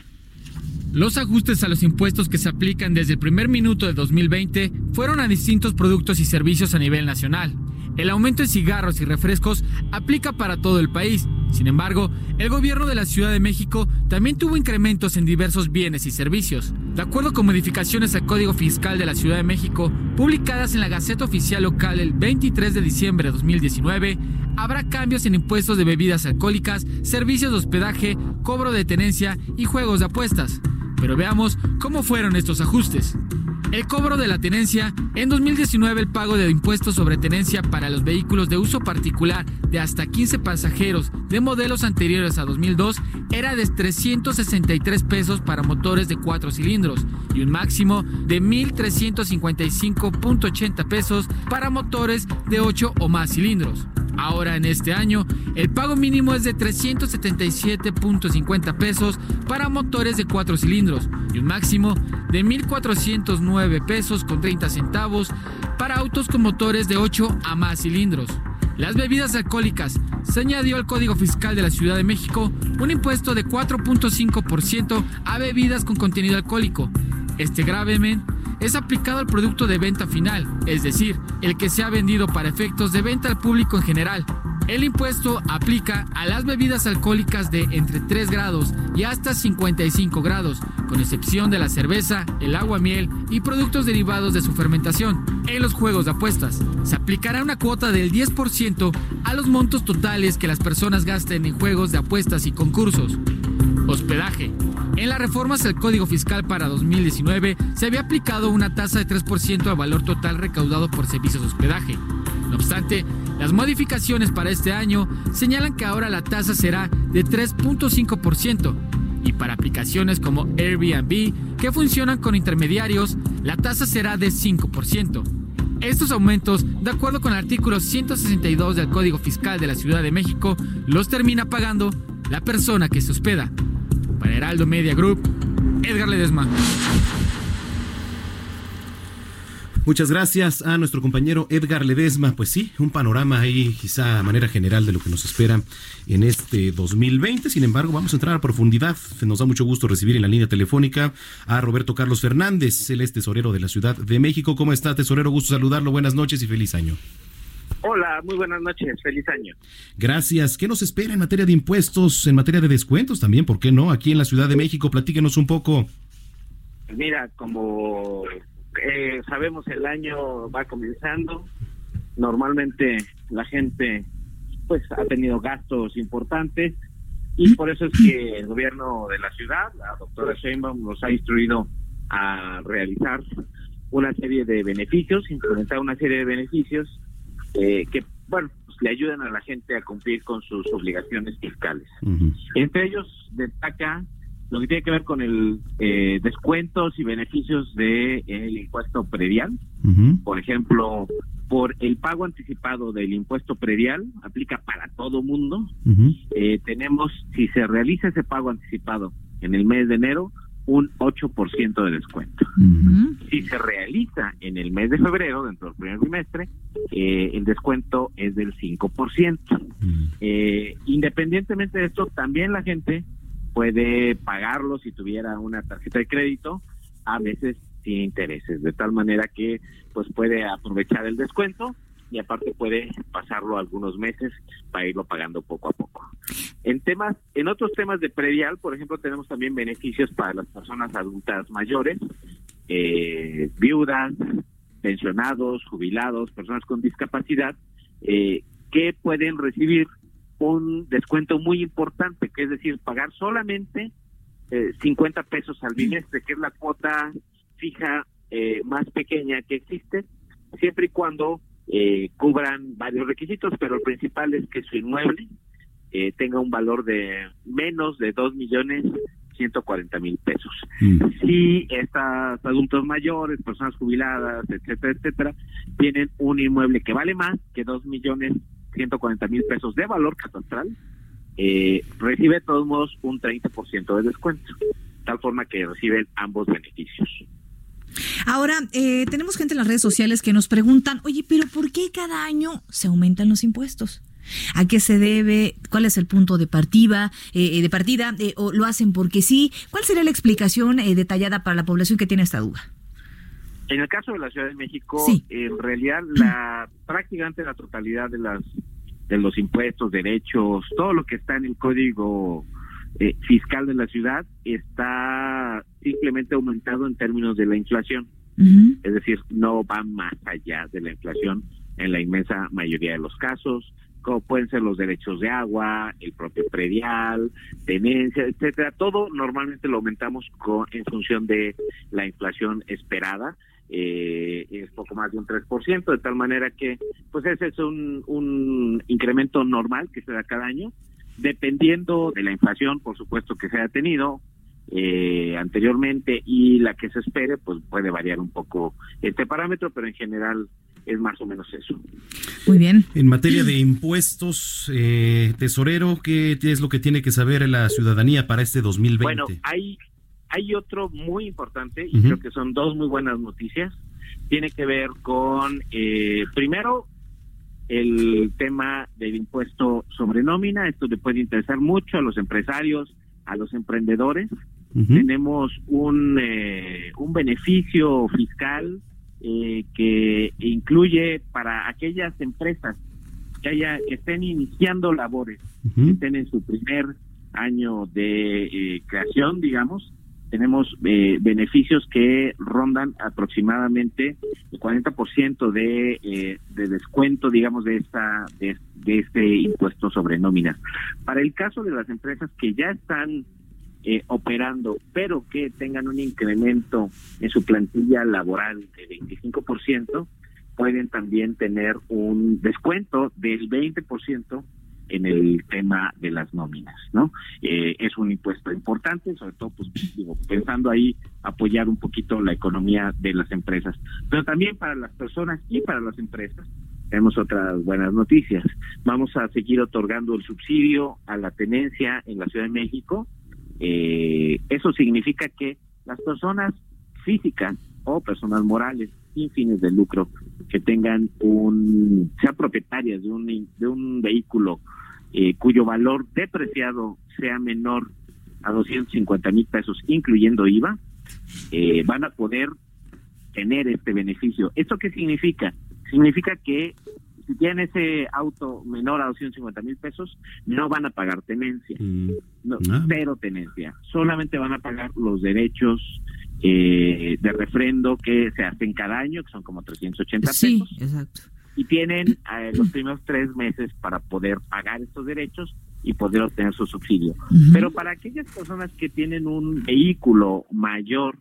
Los ajustes a los impuestos que se aplican desde el primer minuto de 2020 fueron a distintos productos y servicios a nivel nacional. El aumento en cigarros y refrescos aplica para todo el país. Sin embargo, el gobierno de la Ciudad de México también tuvo incrementos en diversos bienes y servicios. De acuerdo con modificaciones al Código Fiscal de la Ciudad de México, publicadas en la Gaceta Oficial Local el 23 de diciembre de 2019, habrá cambios en impuestos de bebidas alcohólicas, servicios de hospedaje, cobro de tenencia y juegos de apuestas. Pero veamos cómo fueron estos ajustes. El cobro de la tenencia. En 2019 el pago de impuestos sobre tenencia para los vehículos de uso particular de hasta 15 pasajeros de modelos anteriores a 2002 era de 363 pesos para motores de 4 cilindros y un máximo de 1.355.80 pesos para motores de 8 o más cilindros. Ahora en este año, el pago mínimo es de 377.50 pesos para motores de 4 cilindros y un máximo de 1.409 pesos con 30 centavos para autos con motores de 8 a más cilindros. Las bebidas alcohólicas. Se añadió al Código Fiscal de la Ciudad de México un impuesto de 4.5% a bebidas con contenido alcohólico. Este gravamen es aplicado al producto de venta final, es decir, el que se ha vendido para efectos de venta al público en general. El impuesto aplica a las bebidas alcohólicas de entre 3 grados y hasta 55 grados, con excepción de la cerveza, el agua miel y productos derivados de su fermentación. En los juegos de apuestas, se aplicará una cuota del 10% a los montos totales que las personas gasten en juegos de apuestas y concursos. Hospedaje. En las reformas al Código Fiscal para 2019 se había aplicado una tasa de 3% al valor total recaudado por servicios de hospedaje. No obstante, las modificaciones para este año señalan que ahora la tasa será de 3.5% y para aplicaciones como Airbnb que funcionan con intermediarios, la tasa será de 5%. Estos aumentos, de acuerdo con el artículo 162 del Código Fiscal de la Ciudad de México, los termina pagando la persona que se hospeda. Para Heraldo Media Group, Edgar Ledesma.
Muchas gracias a nuestro compañero Edgar Ledesma. Pues sí, un panorama ahí quizá a manera general de lo que nos espera en este 2020. Sin embargo, vamos a entrar a profundidad. Nos da mucho gusto recibir en la línea telefónica a Roberto Carlos Fernández, él es tesorero de la Ciudad de México. ¿Cómo está, tesorero? Gusto saludarlo. Buenas noches y feliz año.
Hola, muy buenas noches, feliz año.
Gracias. ¿Qué nos espera en materia de impuestos, en materia de descuentos también? ¿Por qué no? Aquí en la Ciudad de México, platíquenos un poco.
Mira, como eh, sabemos el año va comenzando, normalmente la gente pues ha tenido gastos importantes y por eso es que el gobierno de la ciudad, la doctora Sheinbaum, nos ha instruido a realizar una serie de beneficios, implementar una serie de beneficios eh, que, bueno, pues, le ayudan a la gente a cumplir con sus obligaciones fiscales. Entre ellos destaca lo que tiene que ver con el eh, descuentos y beneficios del el impuesto predial. Por ejemplo, por el pago anticipado del impuesto predial, aplica para todo mundo. Eh, tenemos, si se realiza ese pago anticipado en el mes de enero, un 8% de descuento. Si se realiza en el mes de febrero, dentro del primer trimestre, eh, el descuento es del 5%. Eh, independientemente de esto, también la gente puede pagarlo si tuviera una tarjeta de crédito, a veces sin intereses, de tal manera que pues puede aprovechar el descuento y aparte puede pasarlo algunos meses para irlo pagando poco a poco. En temas, en otros temas de predial, por ejemplo, tenemos también beneficios para las personas adultas mayores, eh, viudas, pensionados, jubilados, personas con discapacidad, eh, que pueden recibir un descuento muy importante, que es decir, pagar solamente eh, 50 pesos al bimestre, que es la cuota fija eh, más pequeña que existe, siempre y cuando eh, cubran varios requisitos, pero el principal es que su inmueble eh, tenga un valor de menos de dos millones ciento cuarenta mil pesos. Si estas adultos mayores, personas jubiladas, etcétera, etcétera, tienen un inmueble que vale más que dos millones ciento cuarenta mil pesos de valor catastral, eh, recibe de todos modos un 30% de descuento, tal forma que reciben ambos beneficios.
Ahora, eh, tenemos gente en las redes sociales que nos preguntan, oye, pero ¿por qué cada año se aumentan los impuestos? ¿A qué se debe? ¿Cuál es el punto de partida? Eh, de partida eh, ¿O lo hacen porque sí? ¿Cuál sería la explicación eh, detallada para la población que tiene esta duda?
En el caso de la Ciudad de México, en realidad la prácticamente la totalidad de las de los impuestos, derechos, todo lo que está en el código eh, fiscal de la ciudad está simplemente aumentado en términos de la inflación. Es decir, no va más allá de la inflación en la inmensa mayoría de los casos, como pueden ser los derechos de agua, el propio predial, tenencia, etcétera. Todo normalmente lo aumentamos con, en función de la inflación esperada. Eh, es poco más de un 3%, de tal manera que, pues ese es un, un incremento normal que se da cada año, dependiendo de la inflación, por supuesto, que se haya tenido eh, anteriormente y la que se espere, pues puede variar un poco este parámetro, pero en general es más o menos eso.
Muy bien.
En materia de impuestos, eh, tesorero, ¿qué es lo que tiene que saber la ciudadanía para este 2020?
Bueno, hay, hay otro muy importante y creo que son dos muy buenas noticias. Tiene que ver con, eh, primero, el tema del impuesto sobre nómina. Esto le puede interesar mucho a los empresarios, a los emprendedores. Tenemos un, eh, un beneficio fiscal eh, que incluye para aquellas empresas que, haya, que estén iniciando labores, que estén en su primer año de eh, creación, digamos, tenemos eh, beneficios que rondan aproximadamente el 40% de, eh, de descuento, digamos, de esta de, de este impuesto sobre nóminas. Para el caso de las empresas que ya están eh, operando, pero que tengan un incremento en su plantilla laboral de 25%, pueden también tener un descuento del 20% en el tema de las nóminas, ¿no? Eh, es un impuesto importante, sobre todo, pues, digo, pensando ahí apoyar un poquito la economía de las empresas, pero también para las personas y para las empresas. Tenemos otras buenas noticias. Vamos a seguir otorgando el subsidio a la tenencia en la Ciudad de México. Eh, eso significa que las personas físicas o personas morales sin fines de lucro que tengan un, sean propietarias de un, de un vehículo eh, cuyo valor depreciado sea menor a 250 mil pesos, incluyendo IVA, eh, van a poder tener este beneficio. ¿Esto qué significa? Significa que si tienen ese auto menor a 250 mil pesos, no van a pagar tenencia, no,
Ah.
cero tenencia, solamente van a pagar los derechos eh, de refrendo que se hacen cada año, que son como 380
Sí,
pesos,
exacto.
Y tienen eh, los primeros tres meses para poder pagar estos derechos y poder obtener su subsidio. Pero para aquellas personas que tienen un vehículo mayor,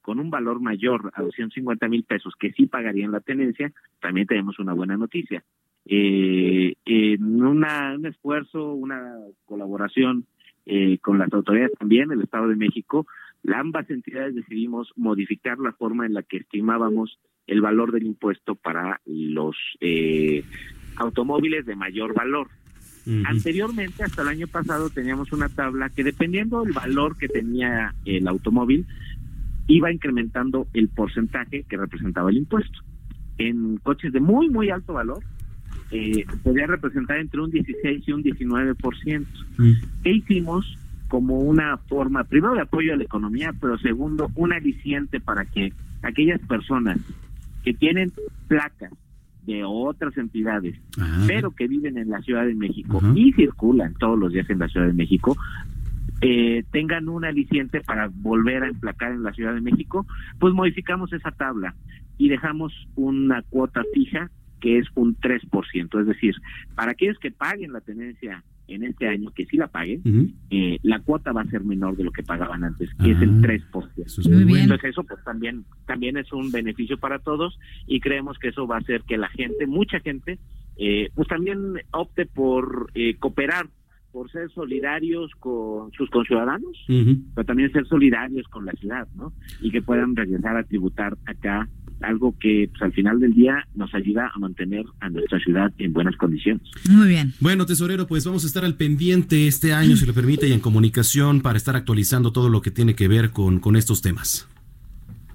con un valor mayor a 250 mil pesos, que sí pagarían la tenencia, también tenemos una buena noticia. Eh, en una, un esfuerzo, una colaboración eh, con las autoridades también, el Estado de México, ambas entidades decidimos modificar la forma en la que estimábamos el valor del impuesto para los eh, automóviles de mayor valor. Anteriormente, hasta el año pasado, teníamos una tabla que dependiendo del valor que tenía el automóvil, iba incrementando el porcentaje que representaba el impuesto. En coches de muy, muy alto valor, eh, podía representar entre un 16 y un 19%. ¿Qué hicimos? Como una forma, primero, de apoyo a la economía, pero segundo, un aliciente para que aquellas personas que tienen placas de otras entidades, pero que viven en la Ciudad de México y circulan todos los días en la Ciudad de México, eh, tengan un aliciente para volver a emplacar en la Ciudad de México, pues modificamos esa tabla y dejamos una cuota fija que es un 3%, es decir, para aquellos que paguen la tenencia en este año, que sí la paguen, eh, la cuota va a ser menor de lo que pagaban antes, que es el 3%.
es muy bueno.
Entonces eso pues también también es un beneficio para todos y creemos que eso va a hacer que la gente, mucha gente, eh, pues también opte por eh, cooperar, por ser solidarios con sus conciudadanos, pero también ser solidarios con la ciudad, ¿no? Y que puedan regresar a tributar acá algo que pues, al final del día nos ayuda a mantener a nuestra ciudad en buenas condiciones.
Muy bien.
Bueno, tesorero, pues vamos a estar al pendiente este año, si le permite, y en comunicación para estar actualizando todo lo que tiene que ver con, con estos temas.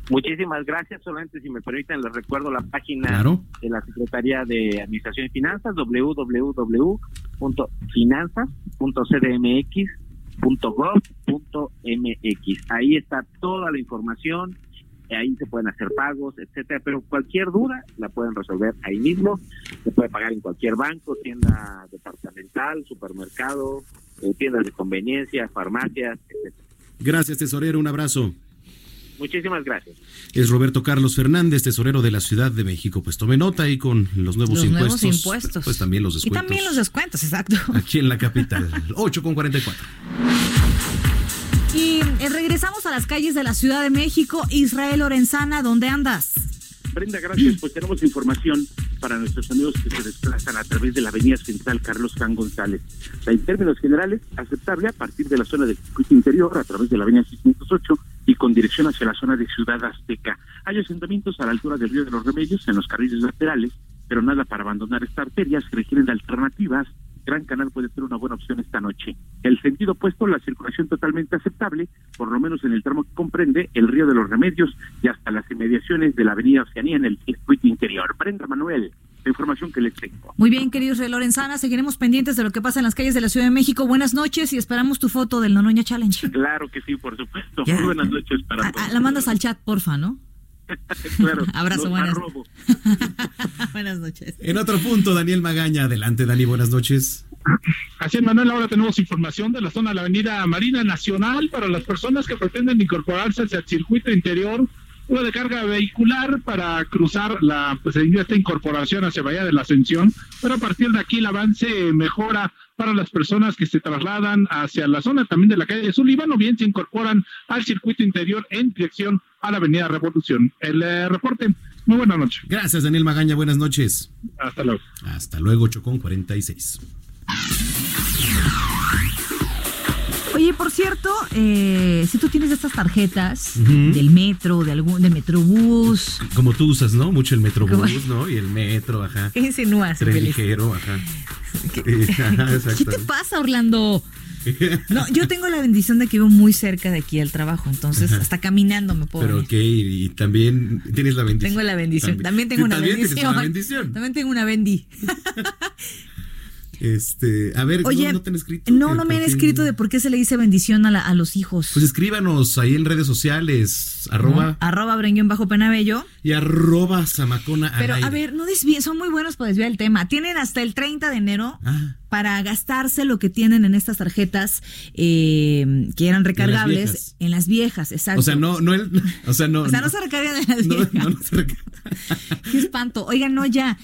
Muchísimas gracias. Solamente si me permiten, les recuerdo la página
Claro.
de la Secretaría de Administración y Finanzas, www.finanzas.cdmx.gov.mx. Ahí está toda la información, ahí se pueden hacer pagos, etcétera, pero cualquier duda la pueden resolver ahí mismo. Se puede pagar en cualquier banco, tienda departamental, supermercado, eh, tiendas de conveniencia, farmacias, etcétera.
Gracias, tesorero, un abrazo.
Muchísimas gracias.
Es Roberto Carlos Fernández, tesorero de la Ciudad de México. Pues tome nota y con los nuevos
Los
impuestos.
nuevos impuestos.
Pues también los
Y
descuentos.
también los descuentos, exacto.
Aquí en la capital. 8 con 44.
Y eh, regresamos a las calles de la Ciudad de México. Israel Lorenzana, ¿dónde andas?
Brenda, gracias. Pues tenemos información para nuestros amigos que se desplazan a través de la avenida central Carlos Can González. En términos generales, aceptable a partir de la zona del circuito interior a través de la avenida 608 y con dirección hacia la zona de Ciudad Azteca. Hay asentamientos a la altura del río de los Remedios en los carriles laterales, pero nada para abandonar esta arteria, se requieren alternativas. Gran Canal puede ser una buena opción esta noche. El sentido opuesto, la circulación totalmente aceptable, por lo menos en el tramo que comprende el río de los Remedios y hasta las inmediaciones de la avenida Oceanía en el circuito interior. Brenda Manuel, la información que les tengo.
Muy bien, querido Israel Lorenzana, seguiremos pendientes de lo que pasa en las calles de la Ciudad de México. Buenas noches y esperamos tu foto del Nonoña Challenge.
Claro que sí, por supuesto.
Ya.
Muy buenas noches para
Ah,
todos.
la mandas al chat, porfa, ¿no?
Claro,
Abrazo, buenas. Buenas noches.
En otro punto, Daniel Magaña. Adelante, Dani, buenas noches.
Así es, Manuel, ahora tenemos información de la zona de la Avenida Marina Nacional para las personas que pretenden incorporarse hacia el circuito interior, una de carga vehicular para cruzar la, pues esta incorporación hacia Bahía de la Ascensión, pero a partir de aquí el avance mejora para las personas que se trasladan hacia la zona también de la calle Sullivan o bien se incorporan al circuito interior en dirección a la Avenida Revolución. El eh, reporte, muy buena noche.
Gracias, Daniel Magaña. Buenas noches.
Hasta luego.
Hasta luego, 8 con 46.
Oye, por cierto, eh, si tú tienes estas tarjetas del metro, de algún, del metrobús,
Como tú usas, ¿no? Mucho el metrobús,
¿Cómo?
¿no? Y el metro, ajá.
¿qué insinúas?
Tren ligero, ajá.
¿Qué te pasa, Orlando? No, yo tengo la bendición de que vivo muy cerca de aquí al trabajo, entonces
Ajá.
hasta caminando me puedo
Pero
venir.
ok, y también tienes la bendición.
Tengo la bendición. También, tengo una
también
bendición.
una bendición.
También tengo una bendi.
Este, a ver,
Oye,
¿no, no te han escrito?
no, no me han escrito de por qué se le dice bendición a, la- a los hijos.
Pues escríbanos ahí en redes sociales, arroba
Arroba Brenguión bajo Penabello.
y arroba Samacona al
Pero a ver, no desvíen, son muy buenos para desviar el tema. Tienen hasta el 30 de enero
Ah.
para gastarse lo que tienen en estas tarjetas eh, que eran recargables
viejas.
en las viejas, exacto.
O sea, no, no, el, o sea, no.
O sea, no se recargan en las
no,
viejas.
no, no se recarga.
Qué espanto. Oigan, no, ya.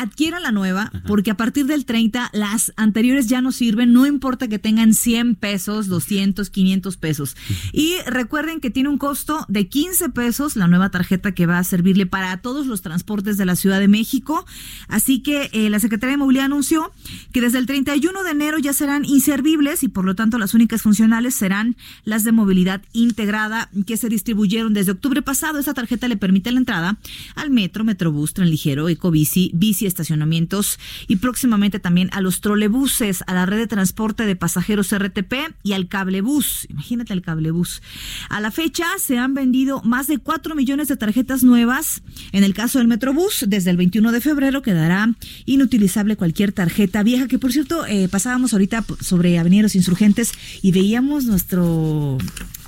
Adquieran la nueva, porque a partir del 30 las anteriores ya no sirven, no importa que tengan 100 pesos, 200, 500 pesos. Y recuerden que tiene un costo de 15 pesos la nueva tarjeta que va a servirle para todos los transportes de la Ciudad de México. Así que eh, la Secretaría de Movilidad anunció que desde el 31 de enero ya serán inservibles y por lo tanto las únicas funcionales serán las de movilidad integrada que se distribuyeron desde octubre pasado. Esta tarjeta le permite la entrada al metro, metrobús, tren ligero, ecobici, bici, estacionamientos y próximamente también a los trolebuses, a la red de transporte de pasajeros RTP y al cablebús. Imagínate el cablebús. A la fecha se han vendido más de 4 millones de tarjetas nuevas. En el caso del metrobús, desde el 21 de febrero quedará inutilizable cualquier tarjeta vieja, que por cierto, eh, pasábamos ahorita sobre Avenida Los Insurgentes y veíamos nuestro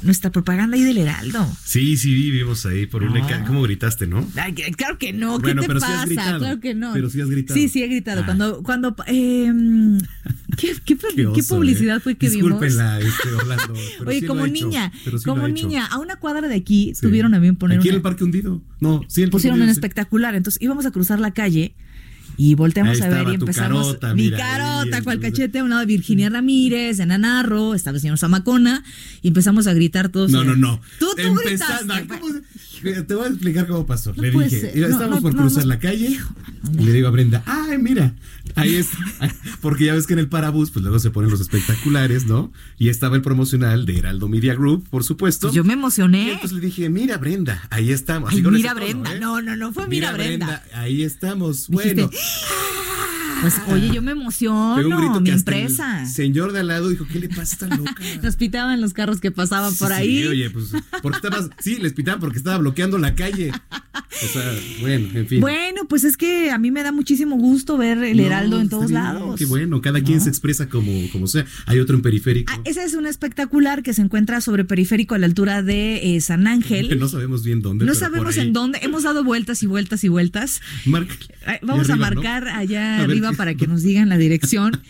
nuestra propaganda ahí del Heraldo.
Sí, sí, vivimos ahí por un
No.
eca- ¿Cómo gritaste, no?
Ay, claro que no, ¿qué
Bueno,
te
pero sí has
pasa?
gritado.
claro que no.
Pero sí has gritado.
Sí, sí he gritado.
Ah.
Cuando, cuando, eh, ¿qué, qué, qué
oso,
publicidad
¿eh?
fue que vimos?
Este, Orlando, pero
Oye,
sí
como
hecho,
niña,
sí
como niña, a una cuadra de aquí tuvieron a bien poner
Aquí en
una-
el Parque Hundido. No, sí, el Parque
pusieron
sí.
espectacular. Entonces íbamos a cruzar la calle y volteamos a ver y empezamos.
carota,
mi
mira,
carota,
ahí,
cual cachete, a un lado de Virginia Ramírez, de Nanarro, estaba el señor Zamacona, y empezamos a gritar todos.
No, no, no.
Tú, tú gritaste.
¿cómo se- Te voy a explicar cómo pasó. Le dije,
ser. No, no,
por cruzar la calle. y le digo a Brenda, ay, mira, ahí es. Porque ya ves que en el Parabús, pues luego se ponen los espectaculares, ¿no? Y estaba el promocional de Heraldo Media Group, por supuesto.
Pues yo me emocioné.
Y entonces le dije, mira, Brenda, ahí estamos. Así
Ay,
con
mira
tono,
Brenda.
¿eh?
No, no, no fue mira, Brenda.
Ahí estamos.
Dijiste,
Bueno.
Pues oye, yo me
un
emociono,
grito
mi
que
empresa.
El señor de al lado dijo, ¿qué le pasa a esta loca?
Nos pitaban los carros que pasaban por
Sí,
ahí.
oye, pues, porque estabas, sí, les pitaban porque estaba bloqueando la calle. O sea, bueno, en fin.
Bueno, pues es que a mí me da muchísimo gusto ver el
No,
Heraldo en todos
bien,
lados.
Qué bueno, cada quien se expresa como, como sea. Hay otro en periférico.
Ah, ese es un espectacular que se encuentra sobre periférico a la altura de eh, San Ángel.
no sabemos bien dónde.
No sabemos en dónde. Hemos dado vueltas y vueltas y vueltas.
Marca-
Vamos a marcar allá
A ver
arriba para que nos digan la dirección.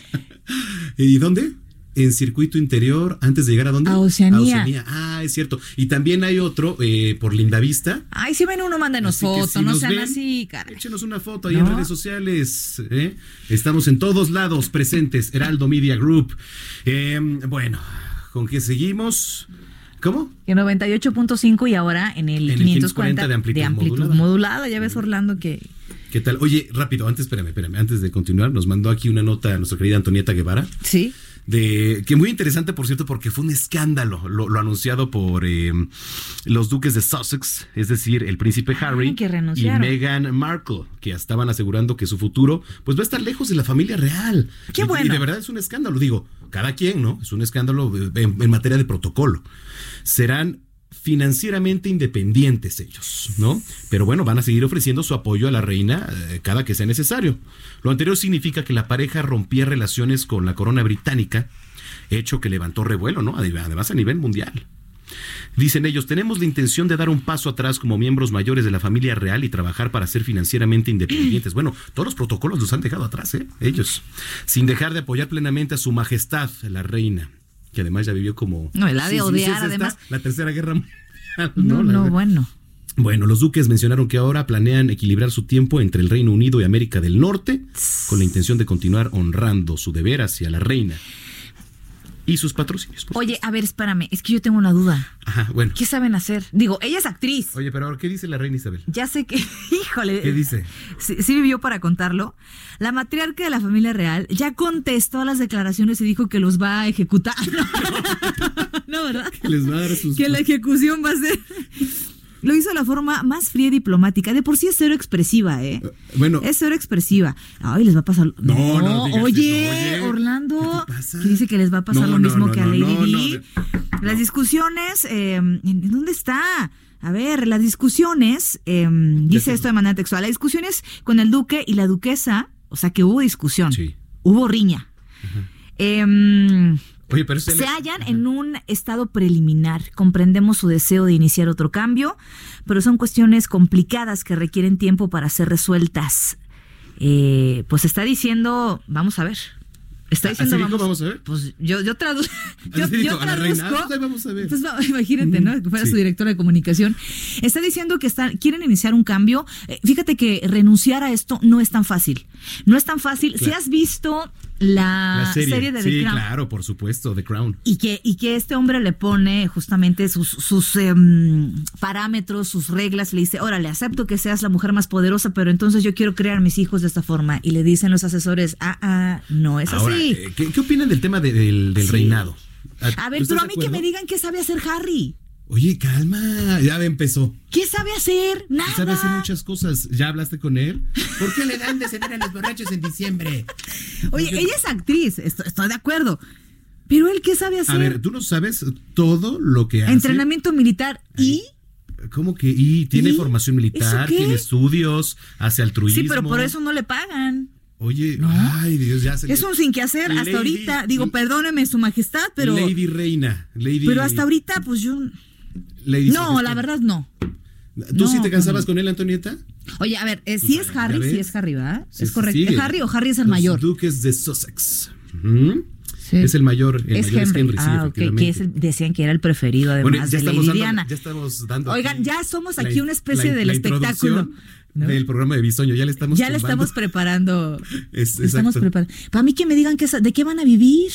¿Y dónde? En circuito interior, antes de llegar a dónde?
A Oceanía.
A Oceanía. Ah, es cierto. Y también hay otro eh, por Lindavista.
Ay, si ven uno, mándanos
Así que
foto,
si
no sean
ven,
así, cara.
Échenos una foto ahí
No.
en redes sociales. ¿eh? Estamos en todos lados presentes. Heraldo Media Group. Eh, bueno, ¿con qué seguimos? ¿Cómo?
Que 98.5 y ahora en el
En el
540
de amplitud
modulada.
modulada.
Ya ves, Orlando, que
¿Qué tal? Oye, rápido, antes, espérame, espérame, antes de continuar, nos mandó aquí una nota nuestra querida Antonieta Guevara.
Sí.
De, que muy interesante, por cierto, porque fue un escándalo lo, lo anunciado por eh, los duques de Sussex, es decir, el príncipe Harry
que
y. Meghan Markle, que estaban asegurando que su futuro pues va a estar lejos de la familia real.
Qué
Y-
bueno.
Y de verdad es un escándalo, digo, cada quien, ¿no? Es un escándalo eh, en, en materia de protocolo. Serán financieramente independientes ellos, ¿no? Pero bueno, van a seguir ofreciendo su apoyo a la reina eh, cada que sea necesario. Lo anterior significa que la pareja rompía relaciones con la corona británica, hecho que levantó revuelo, ¿no? Además a nivel mundial. Dicen ellos, tenemos la intención de dar un paso atrás como miembros mayores de la familia real y trabajar para ser financieramente independientes. Bueno, todos los protocolos los han dejado atrás, ¿eh? Ellos. Sin dejar de apoyar plenamente a su majestad, la reina, que además ya vivió como...
No, la de
Sí,
odiar,
sí, es esta,
además.
La tercera guerra mundial.
No, no,
verdad.
bueno.
Bueno, los duques mencionaron que ahora planean equilibrar su tiempo entre el Reino Unido y América del Norte con la intención de continuar honrando su deber hacia la reina y sus patrocinios. por
Oye, a ver, espérame, es que yo tengo una duda.
Ajá, bueno.
¿Qué saben hacer? Digo, ella es actriz.
Oye, pero ahora, ¿qué dice la reina Isabel?
Ya sé que, híjole.
¿Qué dice?
Sí, sí vivió para contarlo. La matriarca de la familia real ya contestó a las declaraciones y dijo que los va a ejecutar. No, no, ¿verdad?
Que les va a dar sus...
Que la ejecución va a ser. Lo hizo de la forma más fría y diplomática. De por sí es cero expresiva, ¿eh?
bueno.
Es cero expresiva. Ay, les va a pasar.
No, no digas
oye,
eso, oye.
Orlando, que dice que les va a pasar
No,
lo
no,
mismo
no,
que a
no,
Lady
no,
Di. Las discusiones, eh, ¿en dónde está? A ver, las discusiones, eh, dice esto de manera textual, las discusiones con el duque y la duquesa, o sea que hubo discusión, hubo riña. Em,
Oye, pero ese-
se hallan en un estado preliminar. Comprendemos su deseo de iniciar otro cambio, pero son cuestiones complicadas que requieren tiempo para ser resueltas. Eh, pues está diciendo, vamos a ver. Está
¿Así
diciendo, vamos,
vamos a ver?
Pues yo, yo traduzco. Yo, traduzco.
"Ah, pues ahí vamos a ver".
Pues va- imagínate, ¿no? Que fuera
Sí.
su directora de comunicación. Está diciendo que están, quieren iniciar un cambio. Eh, fíjate que renunciar a esto no es tan fácil. No es tan fácil. Si has visto la,
La serie,
de
sí,
The Crown,
claro, por supuesto, The Crown.
y que, y que este hombre le pone justamente sus, sus em, parámetros, sus reglas, le dice, órale, acepto que seas la mujer más poderosa, pero entonces yo quiero crear mis hijos de esta forma. Y le dicen los asesores, ah, ah, no es
Ahora,
así.
eh, ¿qué, qué opinan del tema de- del, del
Sí.
reinado?
a ver,
¿Estás
pero a mí que me digan qué sabe hacer Harry.
Oye, calma, ya empezó.
¿Qué sabe hacer? Nada.
Sabe hacer muchas cosas. ¿Ya hablaste con él? ¿Por qué le dan de cenar a los borrachos en diciembre?
Oye, ella es actriz, estoy, estoy de acuerdo. Pero él, ¿qué sabe hacer?
A ver, tú no sabes todo lo que hace.
Entrenamiento militar y...
¿Cómo que? Y tiene
¿Y?
formación militar, tiene estudios, hace altruismo.
Sí, pero por eso no le pagan.
Oye, ay, Dios, ya se
Es un sin que hacer hasta
Lady-
ahorita. Digo, perdóneme su majestad, pero...
Lady Reina. Lady,
Pero hasta ahorita, pues yo...
Lady
No,
Sofía.
la verdad no.
¿Tú sí
no,
te cansabas con él, Antonieta?
Oye, a ver, eh, sí es Harry,
ves?
sí es Harry, ¿verdad?
Sí,
es correcto.
sigue.
¿Es Harry o Harry es el
Los
mayor?
Duques de Sussex. Es el mayor. El
es
mayor
Henry.
es Henry, sí,
ah, que es el- decían que era el preferido además
Bueno, ya
de
estamos,
Lady
dando,
Diana.
ya estamos dando.
Oigan, ya somos aquí una especie
la-
del
la
espectáculo.
introducción Del programa de Bisoño, ya le estamos
ya le estamos preparando.
Es-
estamos preparando. Para mí que me digan que, de qué van a vivir.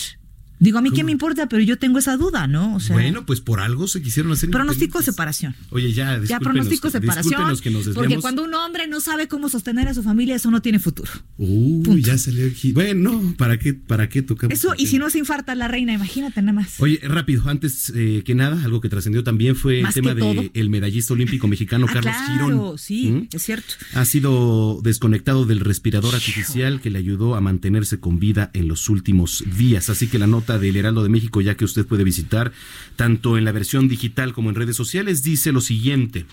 Digo, a mí qué me importa, pero yo tengo esa duda, ¿no? O sea,
bueno, pues por algo se quisieron hacer.
pronóstico separación.
Oye, ya,
Ya pronóstico separación.
discúlpenos que nos
Porque cuando un hombre no sabe cómo sostener a su familia, eso no tiene futuro.
Uy, ya salió aquí. Bueno, no, ¿para qué, para qué tocamos?
Eso, y si no se infarta la reina, imagínate nada más.
Oye, rápido, antes eh, que nada, algo que trascendió también fue
Más
el tema del medallista olímpico mexicano
Ah,
Carlos
claro,
Girón.
sí,
¿Mm?
es cierto.
Ha sido desconectado del respirador artificial que le ayudó a mantenerse con vida en los últimos días. Así que la nota del Heraldo de México, ya que usted puede visitar tanto en la versión digital como en redes sociales, dice lo siguiente.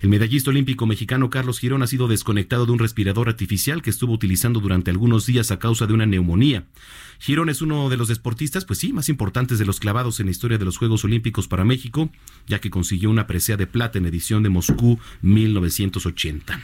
El medallista olímpico mexicano Carlos Girón ha sido desconectado de un respirador artificial que estuvo utilizando durante algunos días a causa de una neumonía. Girón es uno de los deportistas, pues sí, más importantes de los clavados en la historia de los Juegos Olímpicos para México, ya que consiguió una presea de plata en edición de Moscú 1980.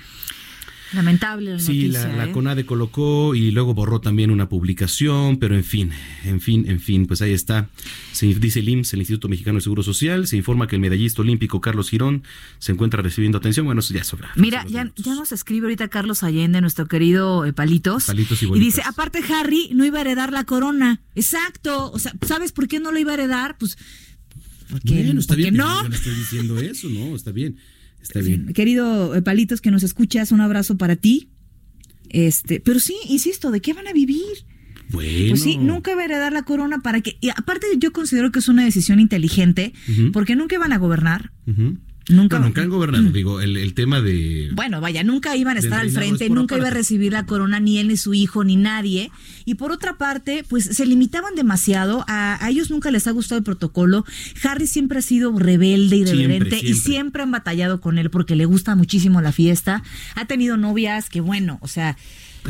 Lamentable la
Sí,
noticia.
la, la
¿eh?
CONADE colocó y luego borró también una publicación, pero en fin, en fin, en fin, pues ahí está. Se dice el IMSS, el Instituto Mexicano de Seguro Social, se informa que el medallista olímpico Carlos Girón se encuentra recibiendo atención. Bueno, eso ya sobra.
Mira, ya, ya nos escribe ahorita Carlos Allende, nuestro querido eh, Palitos.
Palitos y
y dice, aparte Harry no iba a heredar la corona. Exacto. O sea, ¿sabes por qué no lo iba a heredar? Pues porque,
Bueno, está
porque
bien,
no.
no estoy diciendo eso, no, está bien, está bien.
Querido eh, Palitos que nos escuchas, un abrazo para ti. Este, pero sí, insisto, ¿de qué van a vivir?
Bueno.
Pues sí, nunca iba a heredar la corona para que. Y aparte, yo considero que es una decisión inteligente, porque nunca iban a gobernar. Nunca-
No, nunca han gobernado, digo, el, el tema de...
Bueno, vaya, nunca iban a estar al frente,
es
nunca iba a recibir la corona ni él, ni su hijo, ni nadie. Y por otra parte, pues se limitaban demasiado. A, a ellos nunca les ha gustado el protocolo. Harry siempre ha sido rebelde y
Siempre,
irreverente y
siempre.
han batallado con él porque le gusta muchísimo la fiesta. Ha tenido novias que, bueno, o sea,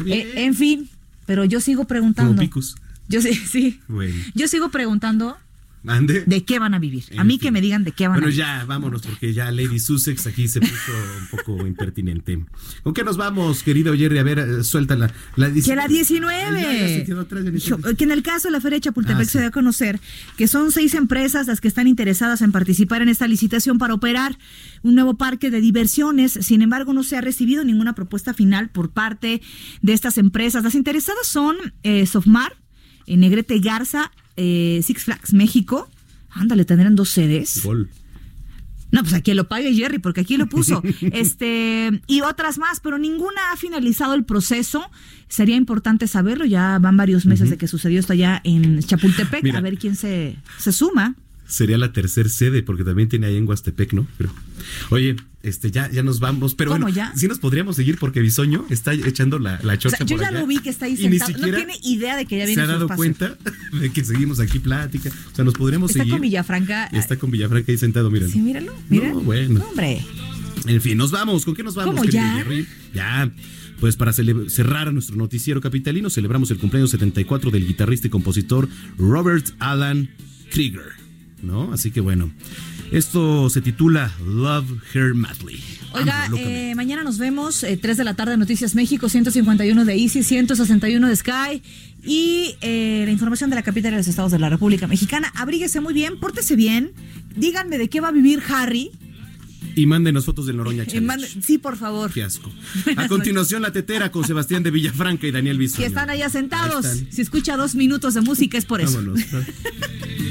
eh, en fin, pero yo sigo preguntando.
Como picos.
Yo sí, sí.
Bueno,
Yo sigo preguntando
mande.
de qué van a vivir. A mí
fin.
que me digan de qué van a
Bueno,
vivir.
ya vámonos, porque ya Lady Sussex aquí se puso un poco impertinente. ¿Con qué nos vamos, querido Jerry? A ver, eh, suéltala. La
Que la 19.
Ya, ya se quedó atrás, ya ni
Hijo,
sabe.
que en el caso de la Feria de Chapultepec
Ah, sí.
se dio a conocer que son seis empresas las que están interesadas en participar en esta licitación para operar un nuevo parque de diversiones. Sin embargo, no se ha recibido ninguna propuesta final por parte de estas empresas. Las interesadas son eh, Sofmar, eh, Negrete Garza, eh, Six Flags México. Ándale, tendrán dos sedes.
Gol.
No, pues aquí lo pague Jerry, porque aquí lo puso. este, y otras más, pero ninguna ha finalizado el proceso. Sería importante saberlo. Ya van varios meses de que sucedió esto allá en Chapultepec.
Mira.
A ver quién se, se suma.
Sería la tercer sede, porque también tiene ahí en Huastepec, ¿no? Pero, oye, este, ya, ya nos vamos. Pero
¿Cómo
bueno,
ya?
sí nos podríamos seguir porque Bisoño está echando la, la
O
chocha
sea, yo
por
ya
allá.
lo vi que está ahí sentado. No tiene idea de que ya
se
viene
ha
su
dado cuenta de que seguimos aquí plática. O sea, nos podremos
Está
seguir.
con Villafranca.
Está con Villafranca ahí sentado, mira.
Sí, míralo, mira.
No, bueno.
No, hombre.
En fin, nos vamos. ¿Con qué nos vamos?
¿Cómo, ya?
Ya. Pues para cerrar nuestro noticiero capitalino, celebramos el cumpleaños 74 del guitarrista y compositor Robert Alan Krieger, ¿no? Así que bueno, esto se titula Love Her Madly.
Oiga, eh, mañana nos vemos, eh, 3 de la tarde, Noticias México, 151 de Easy, 161 de Sky y eh, la información de la capital de los estados de la República Mexicana. Abríguese muy bien, pórtese bien, díganme de qué va a vivir Harry.
Y mándenos fotos del Noroña
Eh,
Challenge.
sí, por favor.
Qué asco. A continuación, la tetera con Sebastián de Villafranca y Daniel Bisoño.
Que están allá sentados.
Están.
Si escucha dos minutos de música es por eso.
Vámonos.
Estás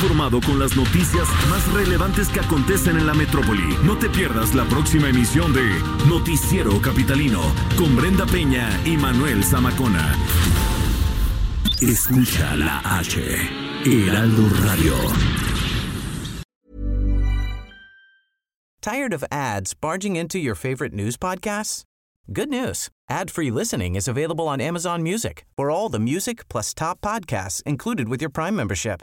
informado con las noticias más relevantes que acontecen en la metrópoli. No te pierdas la próxima emisión de Noticiero Capitalino con Brenda Peña y Manuel Zamacona. Escucha la H, Heraldo Radio.
Tired of ads barging into your favorite news podcasts? Good news. Ad-free listening is available on Amazon Music for all the music plus top podcasts included with your Prime membership.